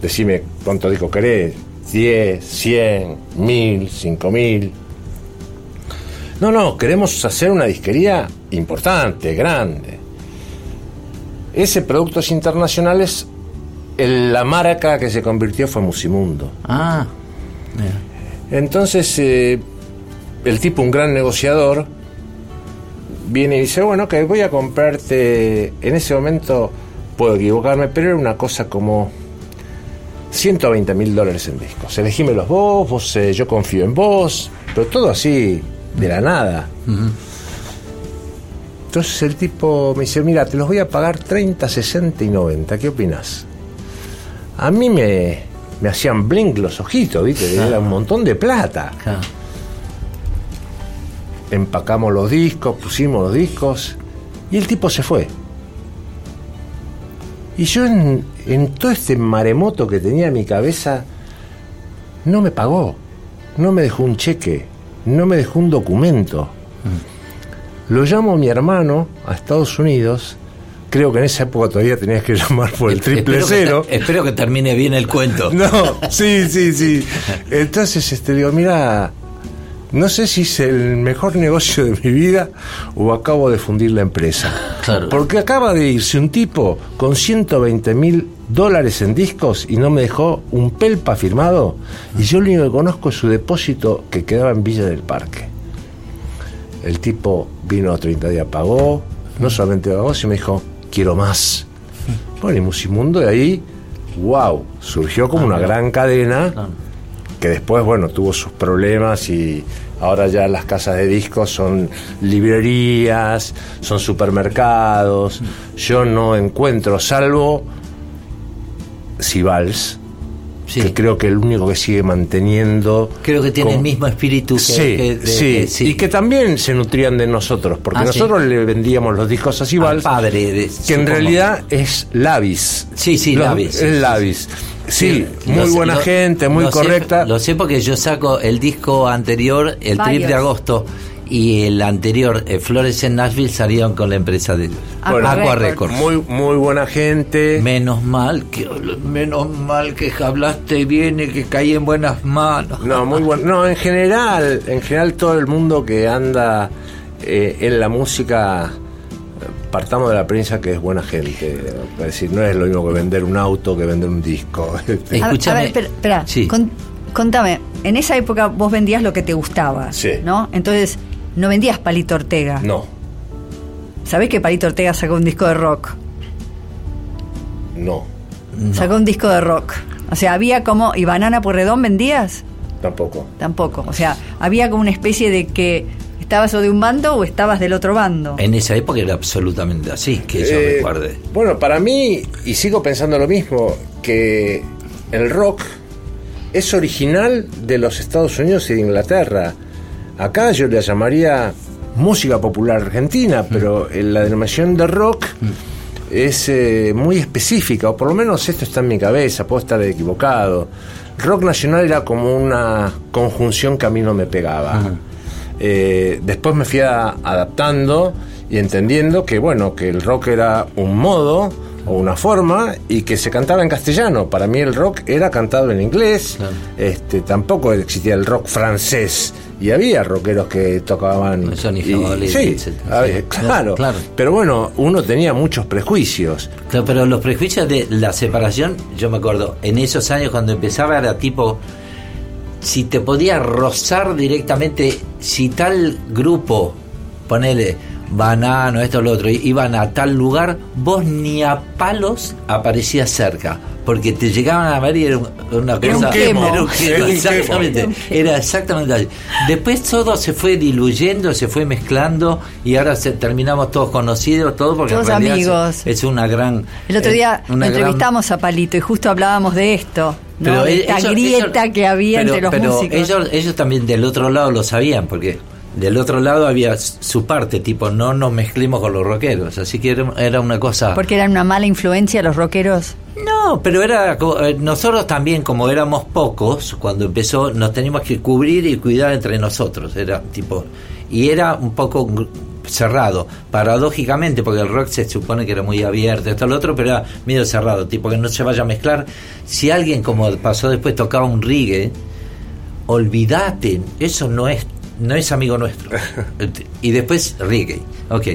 Decime cuántos discos querés. 10, 100, 1000, 5000. No, no, queremos hacer una disquería importante, grande. Ese Productos Internacionales, el- la marca que se convirtió fue Musimundo. Ah. Entonces, eh, el tipo, un gran negociador, viene y dice, bueno, que voy a comprarte, en ese momento puedo equivocarme, pero era una cosa como 120 mil dólares en discos. Elegímelos vos, vos eh, yo confío en vos, pero todo así, de la nada. Entonces el tipo me dice, mira, te los voy a pagar 30, 60 y 90, ¿qué opinas? A mí me, me hacían blink los ojitos, ¿viste? Era un montón de plata. Claro. Empacamos los discos, pusimos los discos y el tipo se fue. Y yo en, en todo este maremoto que tenía en mi cabeza, no me pagó, no me dejó un cheque, no me dejó un documento. Lo llamo a mi hermano a Estados Unidos. Creo que en esa época todavía tenías que llamar por el triple espero cero. Que, espero que termine bien el cuento. No, sí, sí, sí. Entonces, este, digo, mira, no sé si es el mejor negocio de mi vida o acabo de fundir la empresa. Claro. Porque acaba de irse un tipo con 120 mil dólares en discos y no me dejó un pelpa firmado. Y yo lo único que conozco es su depósito que quedaba en Villa del Parque. El tipo vino a 30 días, pagó, no solamente pagó, sino me dijo, quiero más. Bueno, y Musimundo de ahí, wow, surgió como una gran cadena que después, bueno, tuvo sus problemas y ahora ya las casas de discos son librerías, son supermercados. Yo no encuentro, salvo Cibals, Sí. que creo que el único que sigue manteniendo. Creo que tiene con- el mismo espíritu que, Sí, que de- sí, que- sí. y que también se nutrían de nosotros, porque Ah, sí. nosotros le vendíamos los discos a Al Cibals, padre de- que en realidad es Lavis. Sí, sí, Los- Lavis, Es sí, Lavis. Sí, Sí, muy sé- buena gente, muy lo sé- correcta. lo sé porque yo saco el disco anterior, el Varios. trip de agosto, y el anterior, eh, Flores en Nashville, salieron con la empresa de Aqua Aqua Records. Muy, muy buena gente. Menos mal que menos mal que hablaste bien y que caí en buenas manos. No, muy bueno. No, en general, en general todo el mundo que anda eh, en la música, partamos de la premisa que es buena gente. Es decir, no es lo mismo que vender un auto que vender un disco. A- Escúchame. A ver, espera, espera, Sí. con- contame, en esa época vos vendías lo que te gustaba, Sí. ¿no? Entonces, no vendías Palito Ortega. No, ¿Sabés que Palito Ortega sacó un disco de rock? no, Sacó un disco de rock. O sea, había como. ¿Y Banana Porredón vendías? tampoco. Tampoco. O sea, había como una especie de que estabas o de un bando o estabas del otro bando. En esa época era absolutamente así, que yo Eh, recuerde. Bueno, para mí, y sigo pensando lo mismo, que el rock es original de los Estados Unidos y de Inglaterra. Acá yo le llamaría música popular argentina, pero eh, la denominación de rock es eh, muy específica, o por lo menos esto está en mi cabeza, puedo estar equivocado. Rock nacional era como una conjunción que a mí no me pegaba. Eh, después me fui adaptando y entendiendo que bueno que el rock era un modo o una forma y que se cantaba en castellano. Para mí el rock era cantado en inglés. Este tampoco existía el rock francés y había rockeros que tocaban. Sonny y- Sí, claro, claro. Pero bueno, uno tenía muchos prejuicios. Claro, pero los prejuicios de la separación, yo me acuerdo, en esos años cuando empezaba era tipo, si te podía rozar directamente, si tal grupo, ponele banano, esto, lo otro, iban a tal lugar, vos ni a palos aparecías cerca. Porque te llegaban a ver y era un- una cosa. Era un quemo. Exactamente. Era exactamente así. Después todo se fue diluyendo, se fue mezclando y ahora se, terminamos todos conocidos, todo porque Todos amigos. Es, es una gran. El otro eh, día una gran- entrevistamos a Palito y justo hablábamos de esto, ¿no? pero de e- esta grieta que había pero- entre los pero músicos. Ellos, ellos también del otro lado lo sabían, porque del otro lado había su parte, tipo, no nos mezclemos con los rockeros. Así que era, era una cosa. Porque eran una mala influencia los rockeros. No, pero era eh, nosotros también como éramos pocos cuando empezó nos teníamos que cubrir y cuidar entre nosotros, era tipo y era un poco cerrado, paradójicamente porque el rock se supone que era muy abierto, esto lo otro, pero era medio cerrado, tipo que no se vaya a mezclar. Si alguien como pasó después tocaba un reggae, olvídate, eso no es no es amigo nuestro. y después reggae, ok.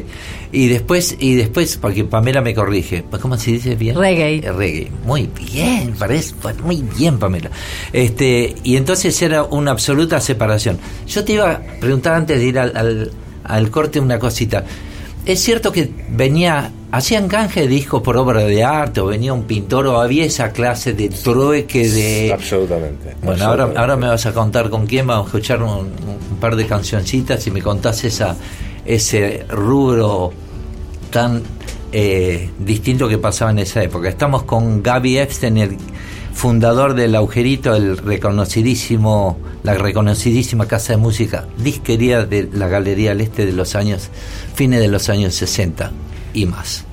Y después, y después, porque Pamela me corrige, ¿cómo se dice bien? Reggae. Eh, reggae. Muy bien, parece, pues, muy bien, Pamela. Este, y entonces era una absoluta separación. Yo te iba a preguntar antes de ir al, al, al corte una cosita. Es cierto que venía hacían canje discos por obra de arte o venía un pintor o había esa clase de trueque de... Absolutamente. Bueno. Ahora, ahora me vas a contar con quién, vamos a escuchar un, un par de cancioncitas y me contás esa, ese rubro tan eh, distinto que pasaba en esa época. Estamos con Gaby Epstein, el fundador del Agujerito, el reconocidísimo, la reconocidísima casa de música disquería de la Galería del Este de los años, fines de los años 60 y más.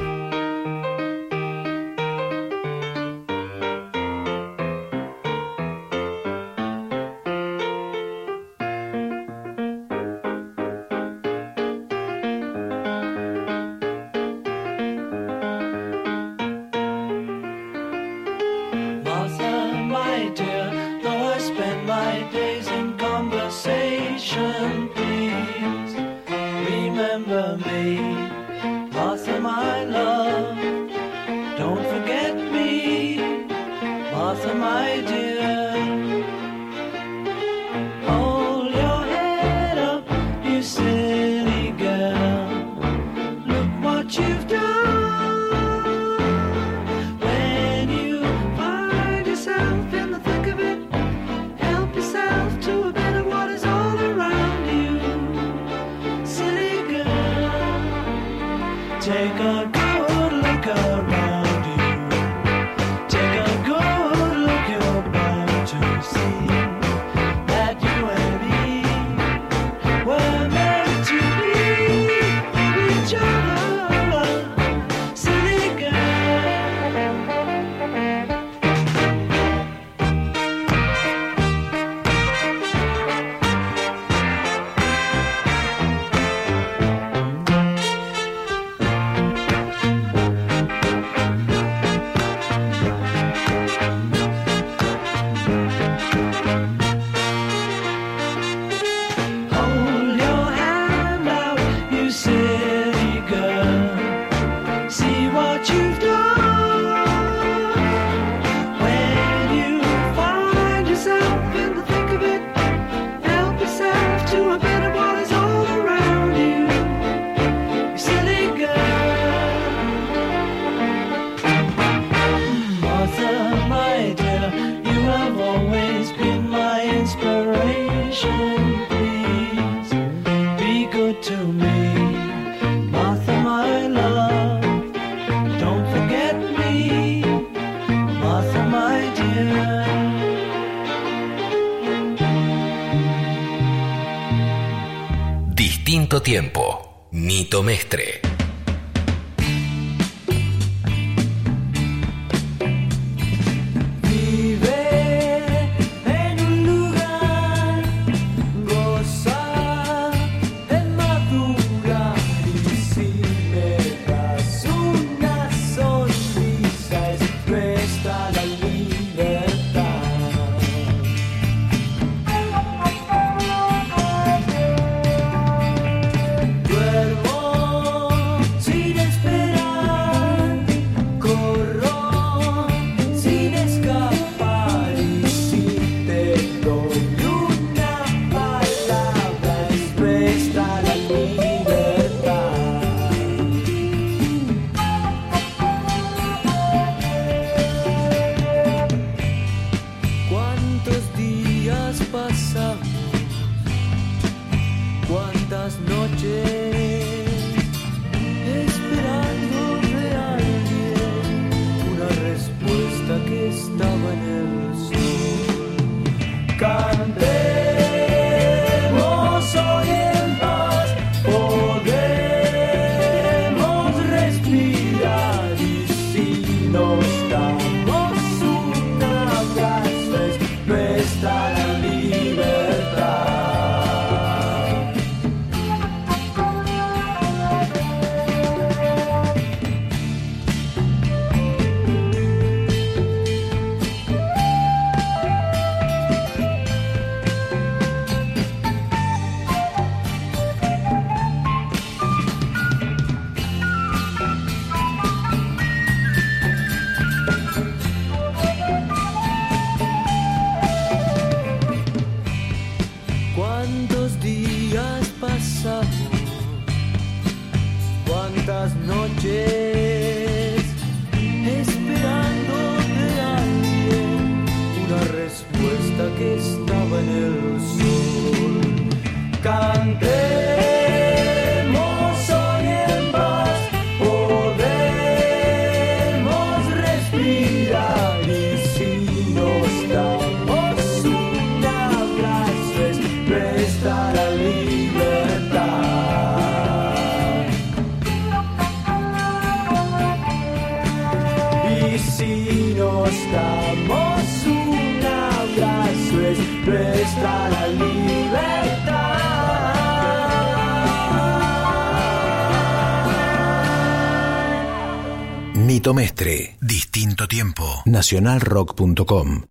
Nacionalrock.com.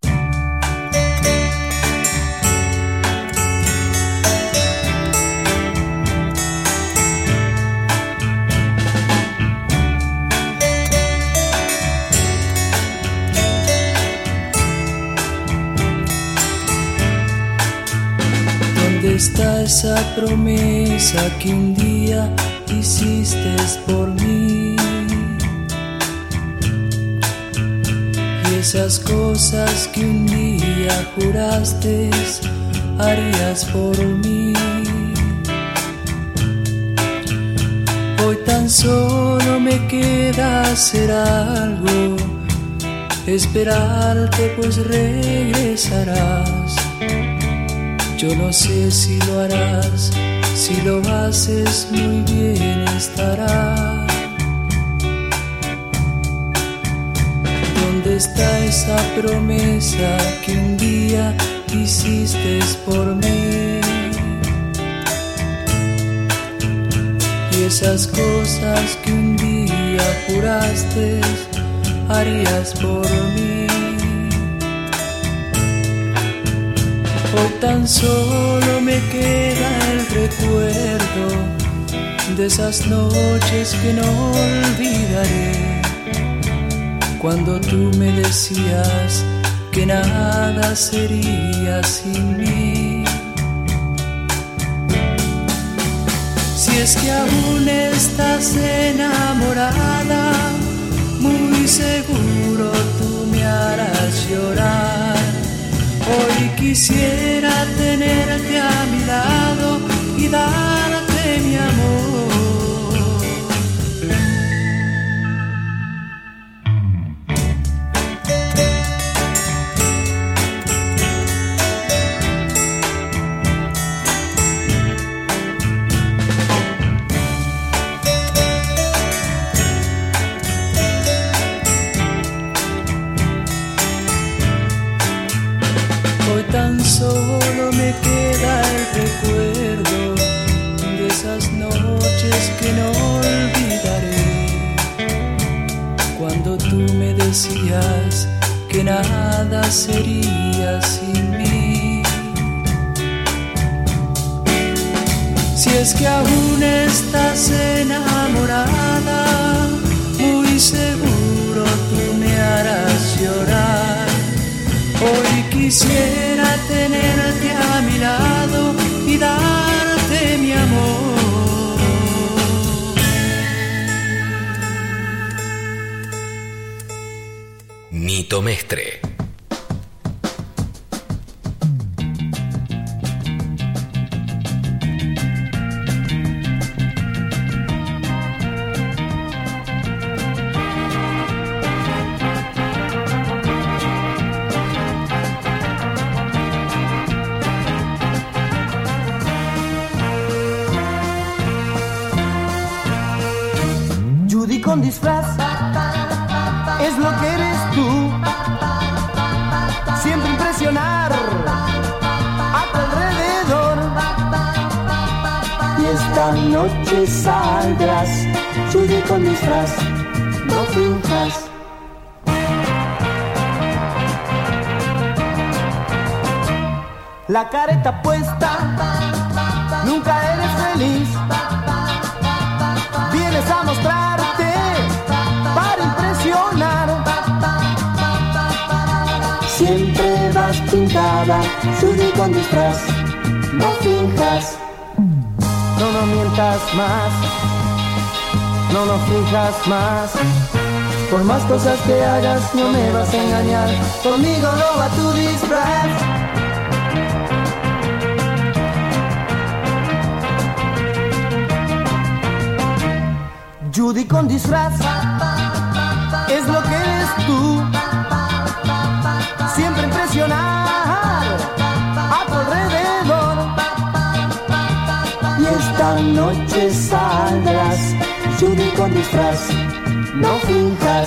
¿Dónde está esa promesa que un día hiciste por mí? Esas cosas que un día juraste harías por mí. Hoy tan solo me queda hacer algo, esperarte pues regresarás. Yo no sé si lo harás, si lo haces muy bien estará. Está esa promesa que un día hiciste por mí? Y esas cosas que un día juraste harías por mí. Hoy tan solo me queda el recuerdo de esas noches que no olvidaré. Cuando tú me decías que nada sería sin mí. Si es que aún estás enamorada, muy seguro tú me harás llorar. Hoy quisiera tenerte a mi lado y darte solo me queda el recuerdo de esas noches que no olvidaré. Cuando tú me decías que nada sería sin mí. Si es que aún estás enamorada, muy seguro tú me harás llorar. Hoy quisiera tenerte a mi lado y darte mi amor. Nito Mestre. La careta puesta, nunca eres feliz. Vienes a mostrarte para impresionar. Siempre vas pintada, Judy con disfraz, no finjas. No, no mientas más, no, no finjas más. Por más cosas que hagas, no me vas a engañar. Conmigo roba tu disfraz. Con disfraz. Es lo que eres tú. Siempre impresionar a tu alrededor. Y esta noche saldrás, Judy con disfraz. No finjas.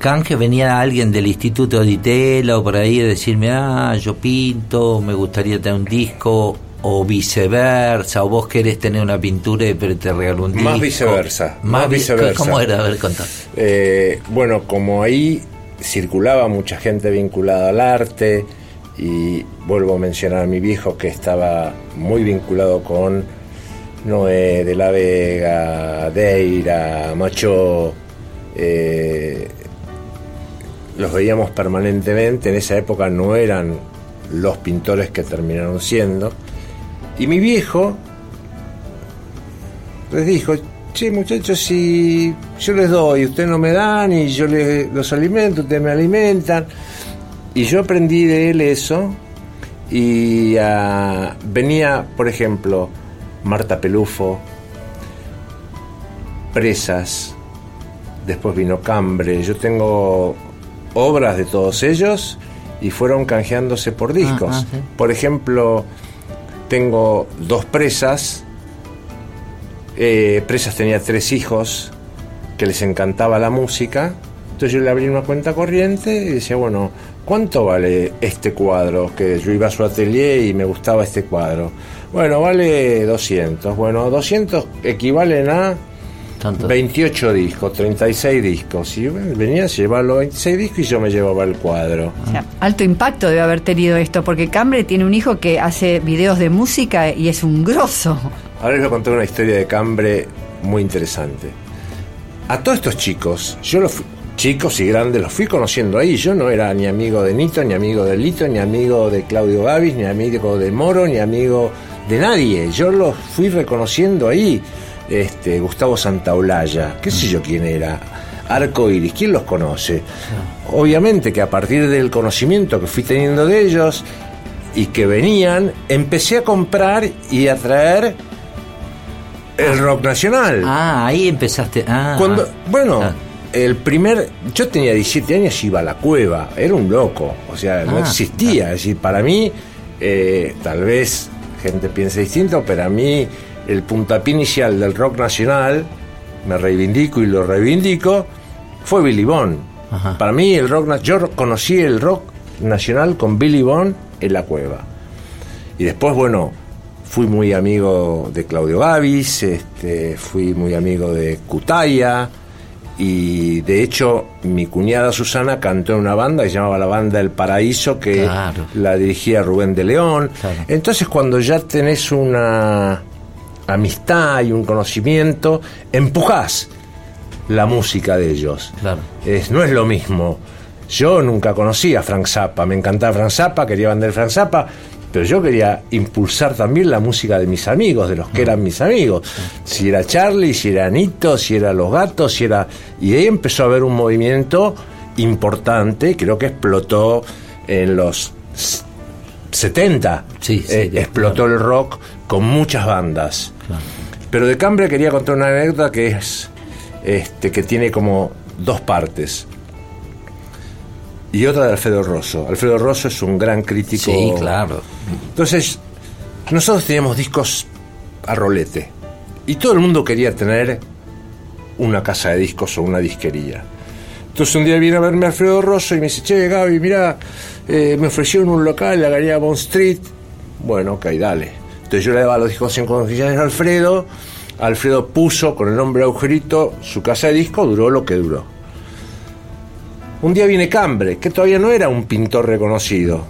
canje? ¿Venía alguien del Instituto de Itela o por ahí a decirme, ah, yo pinto, me gustaría tener un disco? O viceversa, o vos querés tener una pintura y pero te regalo un disco. Más viceversa, Más, más vi- viceversa. ¿Cómo era? A ver, contá. Eh, bueno, como ahí circulaba mucha gente vinculada al arte, y vuelvo a mencionar a mi viejo que estaba muy vinculado con Noé de la Vega, Deira, Macho, eh, los veíamos permanentemente, en esa época no eran los pintores que terminaron siendo, y mi viejo les dijo, che muchachos, si yo les doy, ustedes no me dan y yo les, los alimento, ustedes me alimentan. Y yo aprendí de él eso y ah, venía, por ejemplo, Marta Pelufo, Presas, después vino Cambre, yo tengo obras de todos ellos y fueron canjeándose por discos. ah, sí. Por ejemplo, tengo dos presas, eh, Presas tenía tres hijos que les encantaba la música. Entonces yo le abrí una cuenta corriente y decía, bueno, ¿cuánto vale este cuadro? Que yo iba a su atelier y me gustaba este cuadro. Bueno, vale 200. Bueno, 200 equivalen a Tanto. 28 discos, 36 discos. Y bueno, venía, se llevaba los 26 discos y yo me llevaba el cuadro. O sea, alto impacto debe haber tenido esto, porque Cambre tiene un hijo que hace videos de música y es un grosso. Ahora les voy a contar una historia de Cambre muy interesante. A todos estos chicos, yo los fui- chicos y grandes los fui conociendo ahí. Yo no era ni amigo de Nito, ni amigo de Lito, ni amigo de Claudio Gavis, ni amigo de Moro, ni amigo de nadie. Yo los fui reconociendo ahí. Este, Gustavo Santaolalla, qué sé yo quién era. Arco Iris, ¿quién los conoce? Obviamente que a partir del conocimiento que fui teniendo de ellos y que venían, empecé a comprar y a traer el rock nacional. Ah, ahí empezaste. Ah, Cuando, bueno, Ah. el primer, yo tenía 17 años y iba a la cueva, era un loco, o sea, no Ah, existía, es decir, para mí, eh, tal vez gente piense distinto, pero a mí el puntapié inicial del rock nacional, me reivindico y lo reivindico, fue Billy Bond. Ajá. Para mí el rock, yo conocí el rock nacional con Billy Bond en la cueva. Y después, bueno, fui muy amigo de Claudio Gavis, este, fui muy amigo de Cutaya, y de hecho mi cuñada Susana cantó en una banda que se llamaba la Banda El Paraíso, que Claro. la dirigía Rubén de León. Claro. Entonces cuando ya tenés una amistad y un conocimiento, empujás la música de ellos. Claro. Es, no es lo mismo. Yo nunca conocí a Frank Zappa, me encantaba Frank Zappa, quería vender Frank Zappa, pero yo quería impulsar también la música de mis amigos, de los que eran mis amigos. Si era Charlie, si era Nito, si era Los Gatos, si era... Y ahí empezó a haber un movimiento importante, creo que explotó en los s- 70. Sí, sí, Eh, explotó el rock con muchas bandas. Claro. Pero de Cambre quería contar una anécdota que es este que tiene como dos partes. Y otra de Alfredo Rosso. Alfredo Rosso es un gran crítico. Sí, claro. Entonces, nosotros teníamos discos a rolete. Y todo el mundo quería tener una casa de discos o una disquería. Entonces un día viene a verme Alfredo Rosso y me dice, che, Gaby, mira, me ofrecieron un local en la Galería Bond Street Bueno, ok, dale. Entonces yo le daba los discos en condiciones a Alfredo. Alfredo puso con el nombre Agujerito su casa de disco, duró lo que duró. Un día viene Cambre, que todavía no era un pintor reconocido.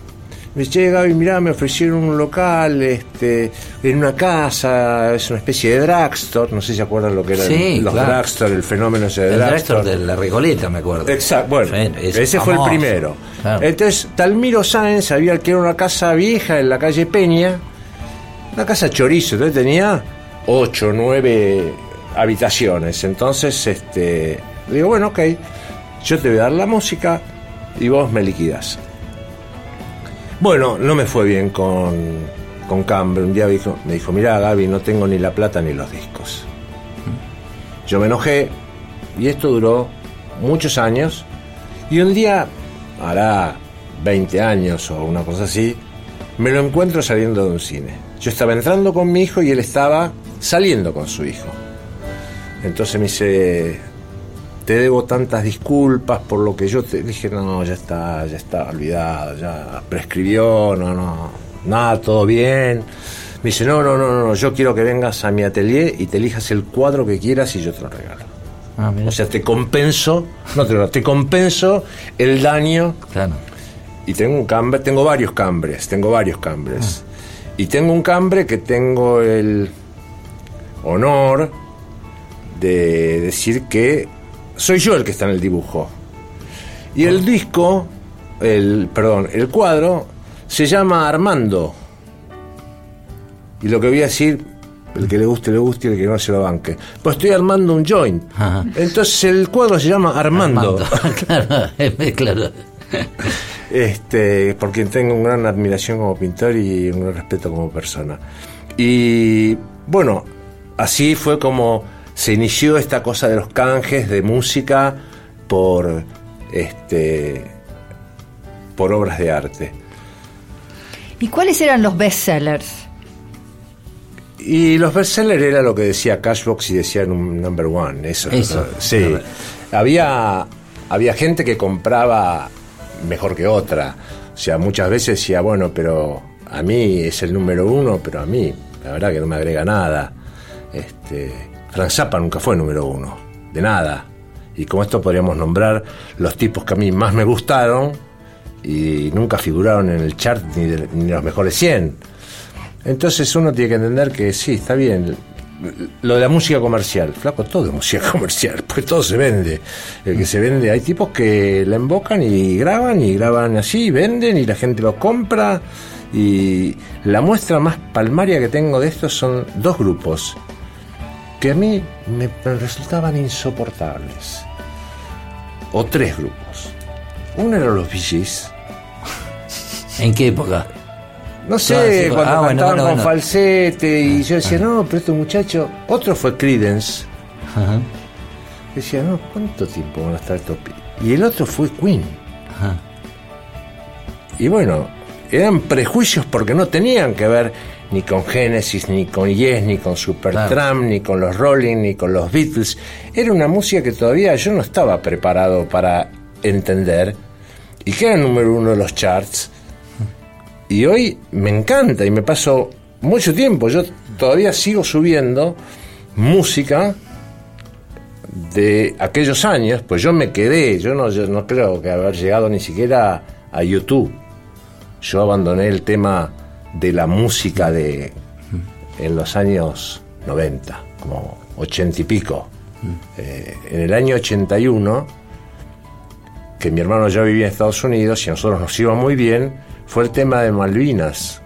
Me dice, "Che, Gaby, mirá, me ofrecieron un local este, en una casa, es una especie de drugstore, no sé si se acuerdan lo que eran Sí, los claro. el fenómeno ese de El director de la Recoleta, me acuerdo. Exacto, bueno, es ese fue el primero. Claro. Entonces, Talmiro Sáenz había alquilado una casa vieja en la calle Peña, una casa chorizo, entonces tenía ocho, nueve habitaciones. Entonces, este, digo, bueno, ok, yo te voy a dar la música y vos me liquidas. Bueno, no me fue bien con, con Cambre. Un día me dijo, me dijo, mira Gaby, no tengo ni la plata ni los discos. Yo me enojé y esto duró muchos años. Y un día, hará 20 años o una cosa así, me lo encuentro saliendo de un cine. Yo estaba entrando con mi hijo y él estaba saliendo con su hijo. Entonces me dice, te debo tantas disculpas por lo que yo te dije, no, ya está, ya está olvidado, ya prescribió, no, no, nada, todo bien. Me dice, no, no, no, no, yo quiero que vengas a mi atelier y te elijas el cuadro que quieras y yo te lo regalo. Ah. O sea, te compenso, no te lo te compenso el daño claro. y tengo un cambre, tengo varios cambres, tengo varios cambres. Y tengo un cambre que tengo el honor de decir que soy yo el que está en el dibujo. Y el disco, el perdón, el cuadro se llama Armando. Y lo que voy a decir, el que le guste le guste y el que no se lo banque. Pues estoy armando un joint. Ajá. Entonces el cuadro se llama Armando. claro, eh, claro. Este, por quien tengo una gran admiración como pintor y un gran respeto como persona. Y bueno, así fue como se inició esta cosa de los canjes de música por este por obras de arte. ¿Y cuáles eran los bestsellers? Y los bestsellers era lo que decía Cashbox y decía un number one, eso. Eso. Sí. Había, había gente que compraba mejor que otra. O sea, muchas veces decía, bueno, pero a mí es el número uno, pero a mí, la verdad que no me agrega nada. Este, Frank Zappa nunca fue número uno, de nada. Y con esto podríamos nombrar los tipos que a mí más me gustaron y nunca figuraron en el chart ni, de- ni los mejores 100. Entonces uno tiene que entender que sí, está bien. Lo de la música comercial, flaco, todo es música comercial, pues todo se vende. El que se vende, hay tipos que la invocan y graban y graban así, venden y la gente lo compra. Y la muestra más palmaria que tengo de esto son dos grupos que a mí me resultaban insoportables. O tres grupos. Uno eran los Gees. ¿En qué época? No sé, Claro, sí, cuando ah, cantaban bueno, con bueno. falsete y yo decía, no, pero este muchacho... Otro fue Credence. Ajá, Decía, no, ¿cuánto tiempo van a estar estos pi-?" Y el otro fue Queen. ajá. Y bueno, eran prejuicios porque no tenían que ver ni con Genesis, ni con Yes, ni con Supertramp, ni con los Rolling, ni con los Beatles. Era una música que todavía yo no estaba preparado para entender y que era el número uno de los charts. Y hoy me encanta y me paso mucho tiempo. Yo todavía sigo subiendo música de aquellos años, pues yo me quedé, yo no, yo no creo que haber llegado ni siquiera a YouTube. Yo abandoné el tema de la música de en los años 90, como 80 y pico. Eh, en el año 81, que mi hermano ya vivía en Estados Unidos y a nosotros nos iba muy bien, fue el tema de Malvinas.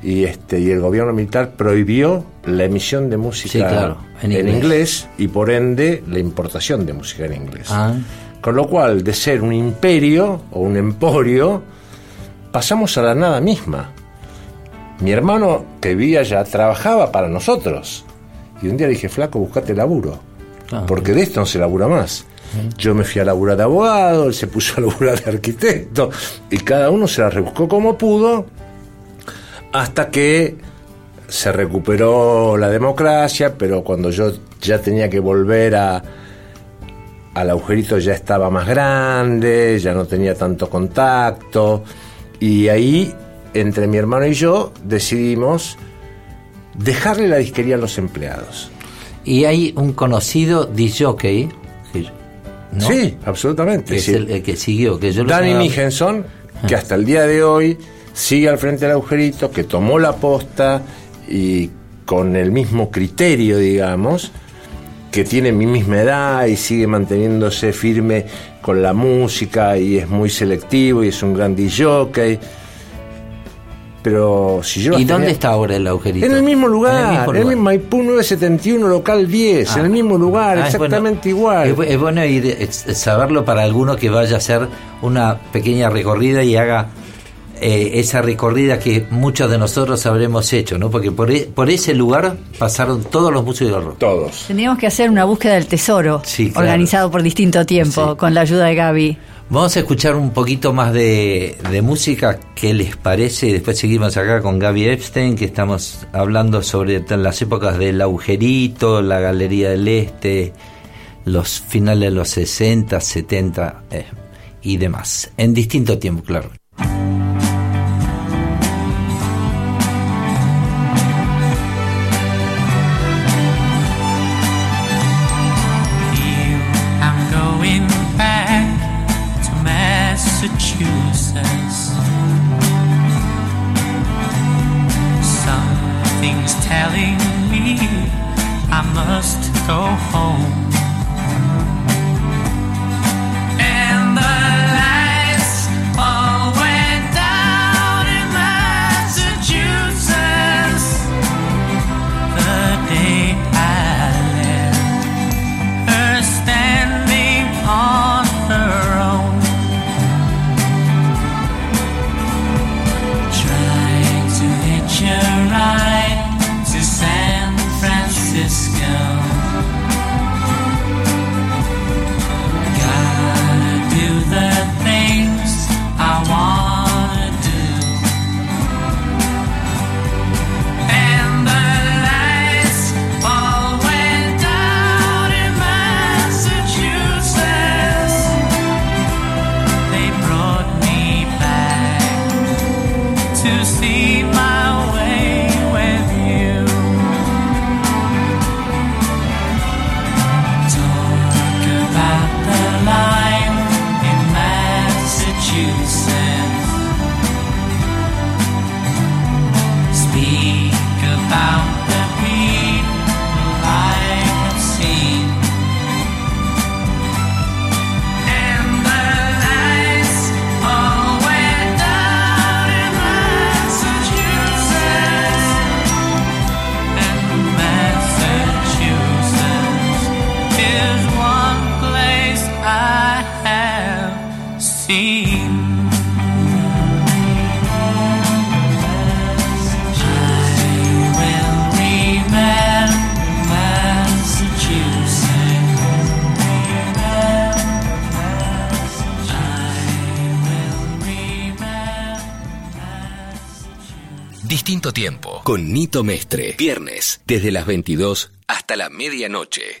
Y, este, y el gobierno militar prohibió la emisión de música Sí, claro, en en, inglés. inglés. y por ende la importación de música en inglés. Ah. Con lo cual, de ser un imperio o un emporio, pasamos a la nada misma. Mi hermano que vivía allá trabajaba para nosotros. Y un día le dije, flaco, buscate laburo. Ah, porque de esto no se labura más. Yo me fui a laburar de abogado, él se puso a laburar de arquitecto, y cada uno se la rebuscó como pudo, hasta que se recuperó la democracia, pero cuando yo ya tenía que volver a, al agujerito ya estaba más grande, ya no tenía tanto contacto, y ahí entre mi hermano y yo decidimos dejarle la disquería a los empleados. Y hay un conocido disjockey, ¿no? Sí, absolutamente. que es el, el que siguió, que yo lo Danny estaba- Mijenson, que hasta el día de hoy sigue al frente del agujerito, que tomó la posta y con el mismo criterio, digamos, que tiene mi misma edad y sigue manteniéndose firme con la música y es muy selectivo y es un gran jockey. Pero si yo ¿Y dónde está ahora el agujerito? En el mismo lugar, en el mismo, lugar. Maipú 971, local 10, en Ah. el mismo lugar, Ah, es exactamente bueno. igual. Es, bu- es bueno ir, es- saberlo para alguno que vaya a hacer una pequeña recorrida y haga eh, esa recorrida que muchos de nosotros habremos hecho, ¿no? Porque por, e- por ese lugar pasaron todos los músicos del rock. Todos. Tendríamos que hacer una búsqueda del tesoro, Sí, claro. organizado por distinto tiempo, Sí. con la ayuda de Gaby. Vamos a escuchar un poquito más de, de música, ¿qué les parece? Y después seguimos acá con Gaby Epstein, que estamos hablando sobre las épocas del agujerito, la Galería del Este, los finales de los 60, 70 eh, y demás. En distinto tiempo, claro. Con Nito Mestre. Viernes desde las 22 hasta la medianoche.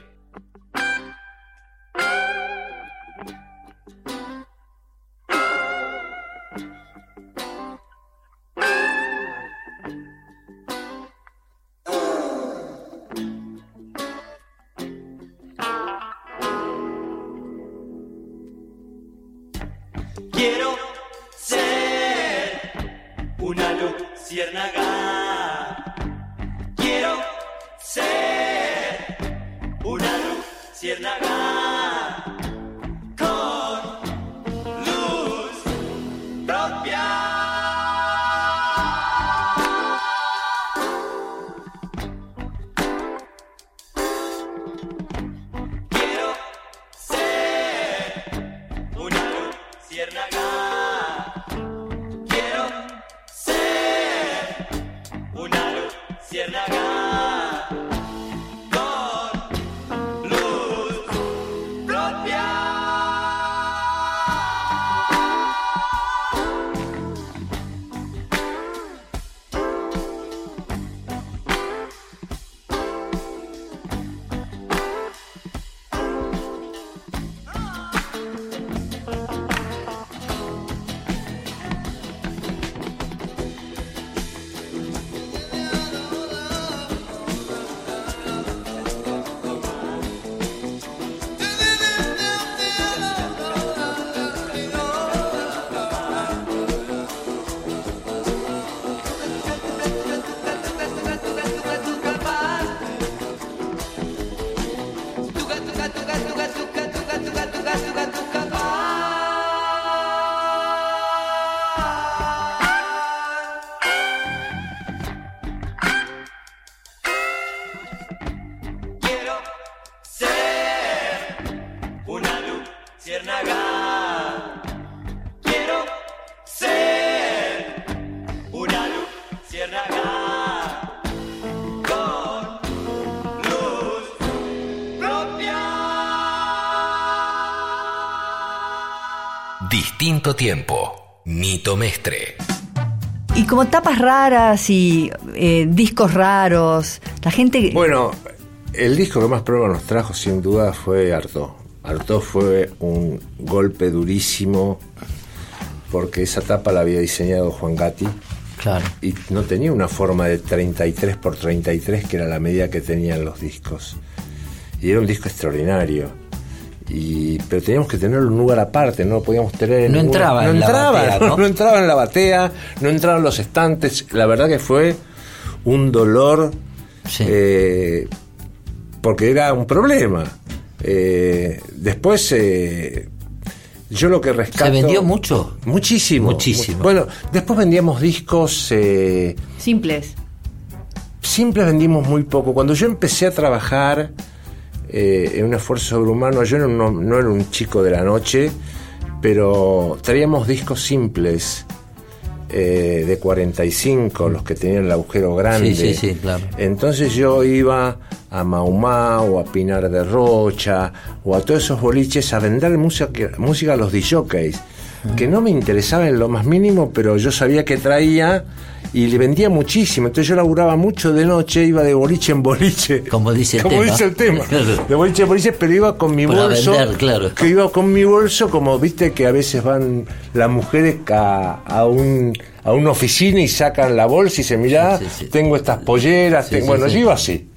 Tiempo. Nito Mestre. Y como tapas raras y eh, discos raros, la gente... Bueno, el disco que más prueba nos trajo sin duda fue Arto. Arto fue un golpe durísimo porque esa tapa la había diseñado Juan Gatti. Claro. Y no tenía una forma de 33 por 33 que era la medida que tenían los discos. Y era un disco extraordinario. Y, pero teníamos que tenerlo en un lugar aparte, no lo podíamos tener en No ninguna- entraba no en la entraba, batea, no, ¿no? no entraba en la batea, no entraba en los estantes. La verdad que fue un dolor eh, porque era un problema. Eh, después eh, yo lo que rescato. ¿Se vendió mucho? Muchísimo. Muchísimo. Mu- Bueno, después vendíamos discos. eh, Simples. siempre vendimos muy poco. Cuando yo empecé a trabajar eh, en un esfuerzo sobrehumano, yo no, era un chico de la noche, pero traíamos discos simples eh, de 45, los que tenían el agujero grande. Sí, sí, sí, claro. Entonces yo iba a Maumá o a Pinar de Rocha o a todos esos boliches a vender música, música a los DJs, que no me interesaba en lo más mínimo, pero yo sabía que traía y le vendía muchísimo. Entonces yo laburaba mucho de noche, iba de boliche en boliche. Como dice el Como tema. dice el tema. Claro. De boliche en boliche, pero iba con mi Para bolso. vender, claro. Que iba con mi bolso, como viste que a veces van las mujeres a, a un a una oficina y sacan la bolsa y se mira, tengo estas polleras, Sí, tengo- sí, bueno, sí. yo iba así.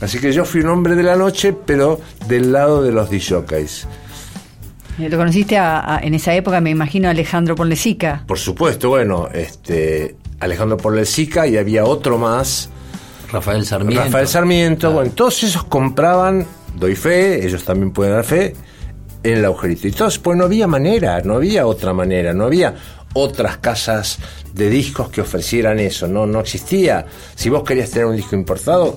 Así que yo fui un hombre de la noche, pero del lado de los DJs. Eh, Lo conociste a- a- en esa época, me imagino, a Alejandro Ponlesica. Por supuesto, bueno, este Alejandro Porlesica y había otro más, Rafael Sarmiento. Rafael Sarmiento, bueno, todos esos compraban, doy fe, ellos también pueden dar fe, en el agujerito. Y todos, pues no había manera, no había otra manera, no había otras casas de discos que ofrecieran eso, no, no existía. Si vos querías tener un disco importado,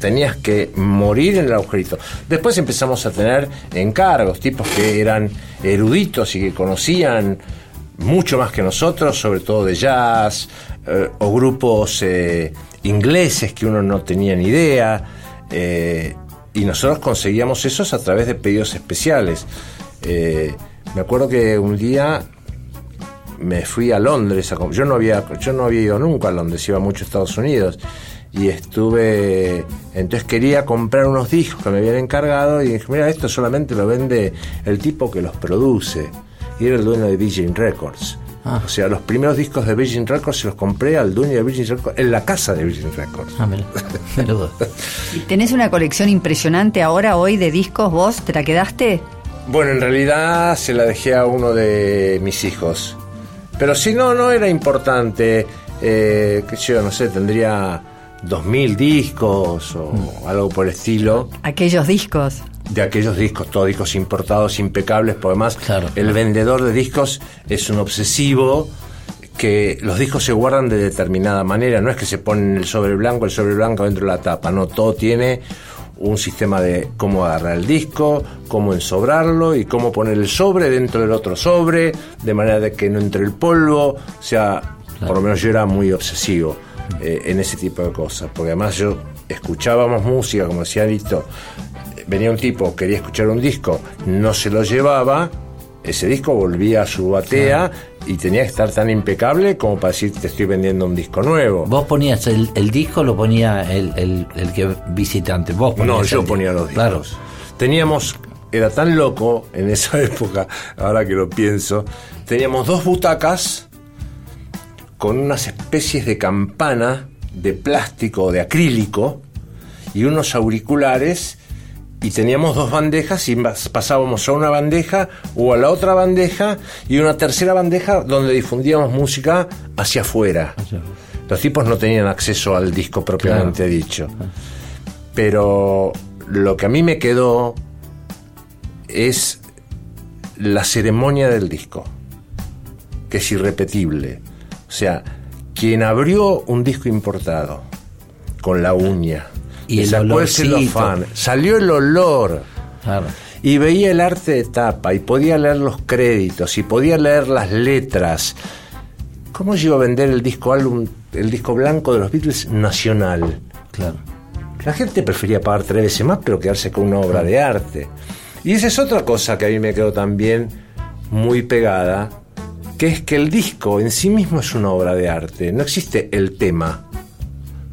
tenías que morir en el agujerito. Después empezamos a tener encargos, tipos que eran eruditos y que conocían mucho más que nosotros, sobre todo de jazz, eh, o grupos eh, ingleses que uno no tenía ni idea, eh, y nosotros conseguíamos esos a través de pedidos especiales. Me acuerdo que un día me fui a Londres, yo no había, yo no había ido nunca a Londres, iba mucho a Estados Unidos y estuve, entonces quería comprar unos discos que me habían encargado y dije, mira, esto solamente lo vende el tipo que los produce y era el dueño de Virgin Records. O sea, los primeros discos de Virgin Records se los compré al dueño de Virgin Records en la casa de Virgin Records. Ah, vos. ¿Y tenés una colección impresionante ahora, hoy, de discos? ¿Vos te la quedaste? Bueno, en realidad se la dejé a uno de mis hijos. Pero si no, no era importante. Eh, qué sé yo, no sé, tendría dos mil discos o algo por el estilo. Aquellos discos. De aquellos discos, todos discos importados, impecables, porque además el vendedor de discos es un obsesivo que los discos se guardan de determinada manera, no es que se ponen el sobre blanco, el sobre blanco dentro de la tapa, no, todo tiene un sistema de cómo agarrar el disco, cómo ensobrarlo y cómo poner el sobre dentro del otro sobre, de manera de que no entre el polvo, o sea, por lo menos yo era muy obsesivo eh, en ese tipo de cosas, porque además yo escuchábamos música, como decía Lito, venía un tipo, quería escuchar un disco, no se lo llevaba, ese disco volvía a su batea y tenía que estar tan impecable como para decir te estoy vendiendo un disco nuevo. ¿Vos ponías el, el disco o lo ponía el, el, el que visitante? Vos ponías No, yo ponía los discos. Claro. Teníamos, era tan loco en esa época, ahora que lo pienso, teníamos dos butacas con unas especies de campana de plástico o de acrílico y unos auriculares y teníamos dos bandejas y pasábamos a una bandeja o a la otra bandeja y una tercera bandeja donde difundíamos música hacia afuera. Los tipos no tenían acceso al disco propiamente dicho. Pero lo que a mí me quedó es la ceremonia del disco, que es irrepetible. O sea, quien abrió un disco importado con la uña Y el sacó el celofán, salió el olor. Claro. y veía el arte de tapa y podía leer los créditos y podía leer las letras. ¿Cómo yo iba a vender el disco álbum, el disco blanco de los Beatles nacional? Claro. La gente prefería pagar tres veces más, pero quedarse con una obra de arte. Y esa es otra cosa que a mí me quedó también muy pegada, que es que el disco en sí mismo es una obra de arte, no existe el tema.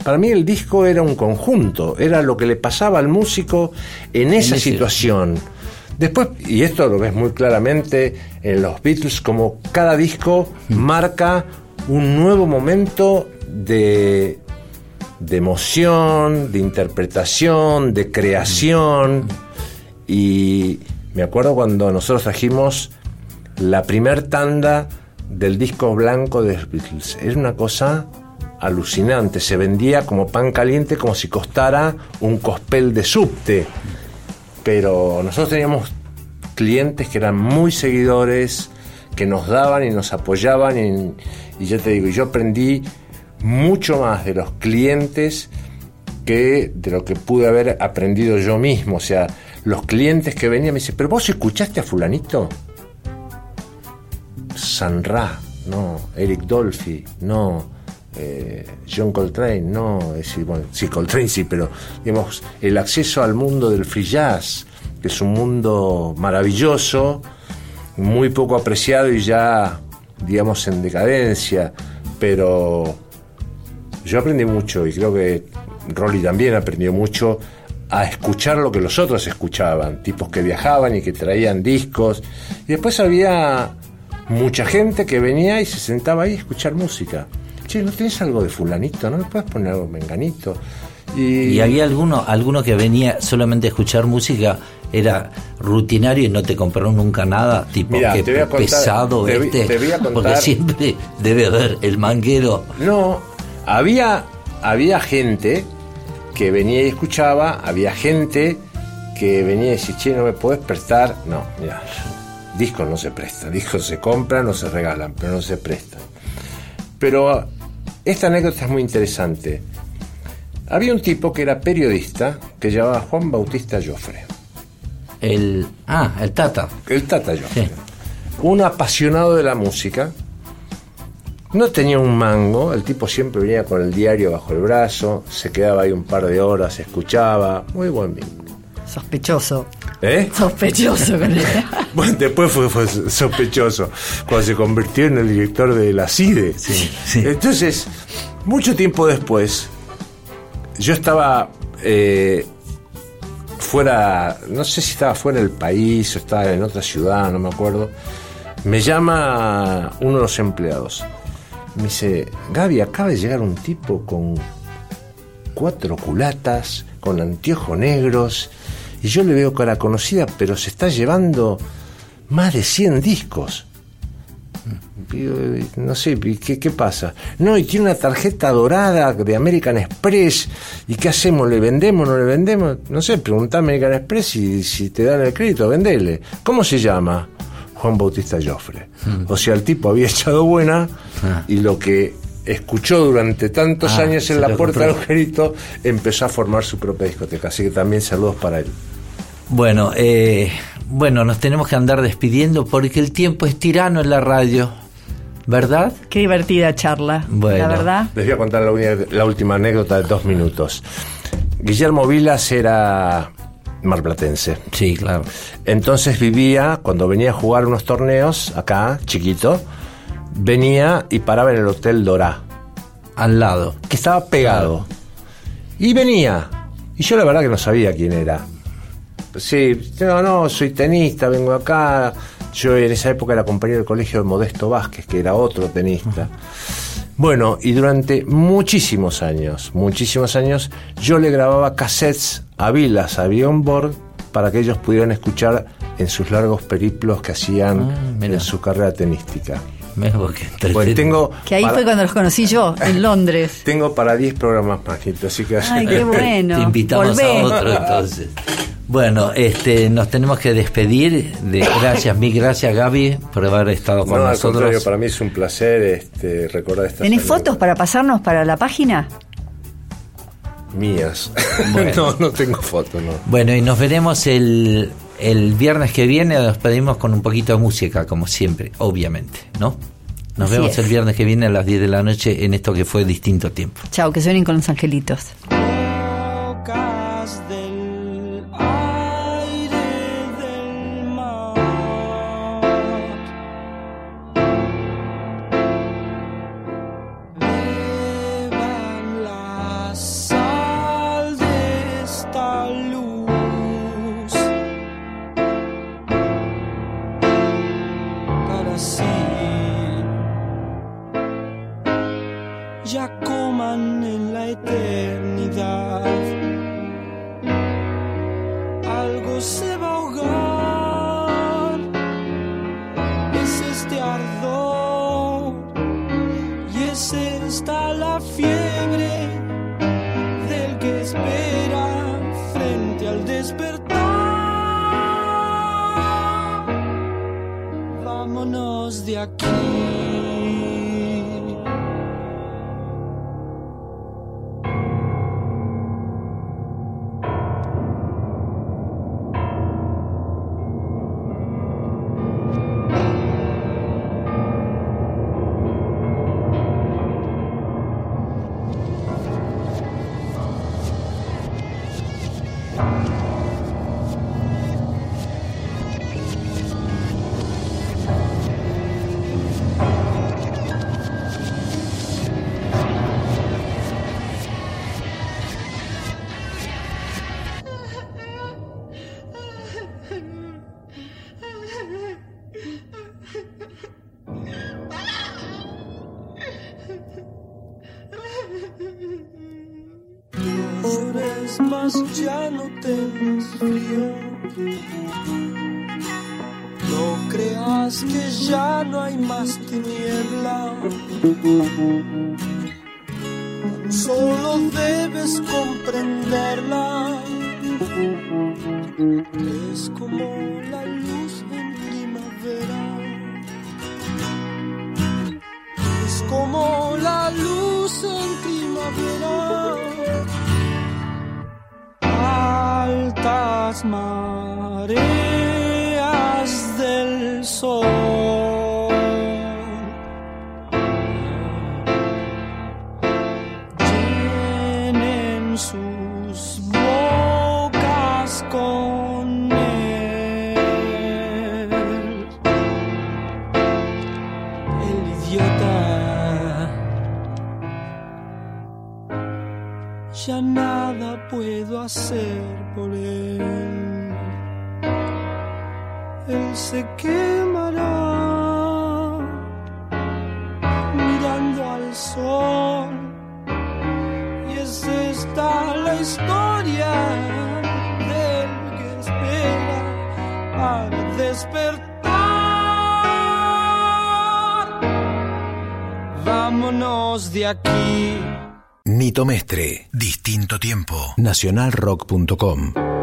Para mí el disco era un conjunto, era lo que le pasaba al músico en esa situación. Después, y esto lo ves muy claramente en los Beatles, como cada disco marca un nuevo momento de, de emoción, de interpretación, de creación. Y me acuerdo cuando nosotros trajimos la primer tanda del disco blanco de los Beatles. Era una cosa alucinante. Se vendía como pan caliente, como si costara un cospel de subte. Pero nosotros teníamos clientes que eran muy seguidores, que nos daban y nos apoyaban. Y, y yo te digo, yo aprendí mucho más de los clientes que de lo que pude haber aprendido yo mismo. O sea, los clientes que venían me dicen, pero vos escuchaste a fulanito. San Ra, no, Eric Dolphy, no, eh, John Coltrane, no, es bueno, sí, Coltrane sí, pero digamos, el acceso al mundo del free jazz, que es un mundo maravilloso, muy poco apreciado y ya, digamos, en decadencia, pero yo aprendí mucho y creo que Rolly también aprendió mucho a escuchar lo que los otros escuchaban, tipos que viajaban y que traían discos. Y después había mucha gente que venía y se sentaba ahí a escuchar música. Che, ¿no tenés algo de fulanito? ¿No me puedes poner algo de menganito? Y, Y había alguno, alguno que venía solamente a escuchar música, era rutinario y no te compraron nunca nada, tipo que contar- pesado te este, te voy a porque siempre debe haber el manguero. No, había, había gente que venía y escuchaba, había gente que venía y decía, che, no me podés prestar. No, mira, discos no se prestan, discos se compran o se regalan, pero no se prestan. Pero esta anécdota es muy interesante. Había un tipo que era periodista que llamaba Juan Bautista Joffre. El, ah, el Tata. El Tata Joffre. Un apasionado de la música. No tenía un mango, el tipo siempre venía con el diario bajo el brazo, se quedaba ahí un par de horas, escuchaba, muy buen vínculo. Sospechoso. ¿Eh? Sospechoso. con. Bueno, después fue, fue sospechoso cuando se convirtió en el director de la CIDE. Entonces, mucho tiempo después, yo estaba eh, fuera, no sé si estaba fuera del país o estaba en otra ciudad, no me acuerdo. Me llama uno de los empleados. Me dice, Gaby, acaba de llegar un tipo con cuatro culatas, con anteojos negros, y yo le veo cara conocida, pero se está llevando más de 100 discos. No sé, ¿y ¿qué, ¿qué pasa? No, y tiene una tarjeta dorada de American Express. ¿Y qué hacemos? ¿Le vendemos? ¿No le vendemos? No sé, preguntá a American Express y si te dan el crédito, vendele. ¿Cómo se llama? Juan Bautista Joffre. O sea, el tipo había echado buena y lo que escuchó durante tantos Ah, años en la puerta del angelito empezó a formar su propia discoteca. Así que también saludos para él. Bueno, eh, bueno, nos tenemos que andar despidiendo porque el tiempo es tirano en la radio, ¿verdad? Qué divertida charla. Bueno. La verdad. Les voy a contar la, última anécdota de dos minutos. Guillermo Vilas era marplatense. Sí, claro. Entonces vivía, cuando venía a jugar unos torneos, acá, chiquito, venía y paraba en el Hotel Dorá. Al lado. Que estaba pegado. Y venía. Y yo la verdad que no sabía quién era. Sí, no, no, soy tenista, vengo acá. Yo en esa época era compañero del colegio de Modesto Vázquez, que era otro tenista. Bueno, y durante muchísimos años, muchísimos años, yo le grababa cassettes a Vilas, a Board, para que ellos pudieran escuchar en sus largos periplos que hacían en su carrera tenística. Bueno, tengo Que ahí para- fue cuando los conocí yo, en Londres. tengo para 10 programas más, así que... Ay, qué bueno. Te invitamos Volvé. a otro entonces. Bueno, este, nos tenemos que despedir. De, gracias, mil gracias Gaby por haber estado con No, al nosotros. contrario, para mí es un placer este, recordar estas ¿Tenés fotos para pasarnos para la página? mías. Bueno. no, no tengo fotos, no. Bueno, y nos veremos el el viernes que viene nos pedimos con un poquito de música, como siempre, obviamente, ¿no? Nos vemos el viernes que viene a las 10 de la noche en esto que fue distinto tiempo. Chao, que suenen con los angelitos. Mestre. Distinto tiempo. Nacionalrock.com.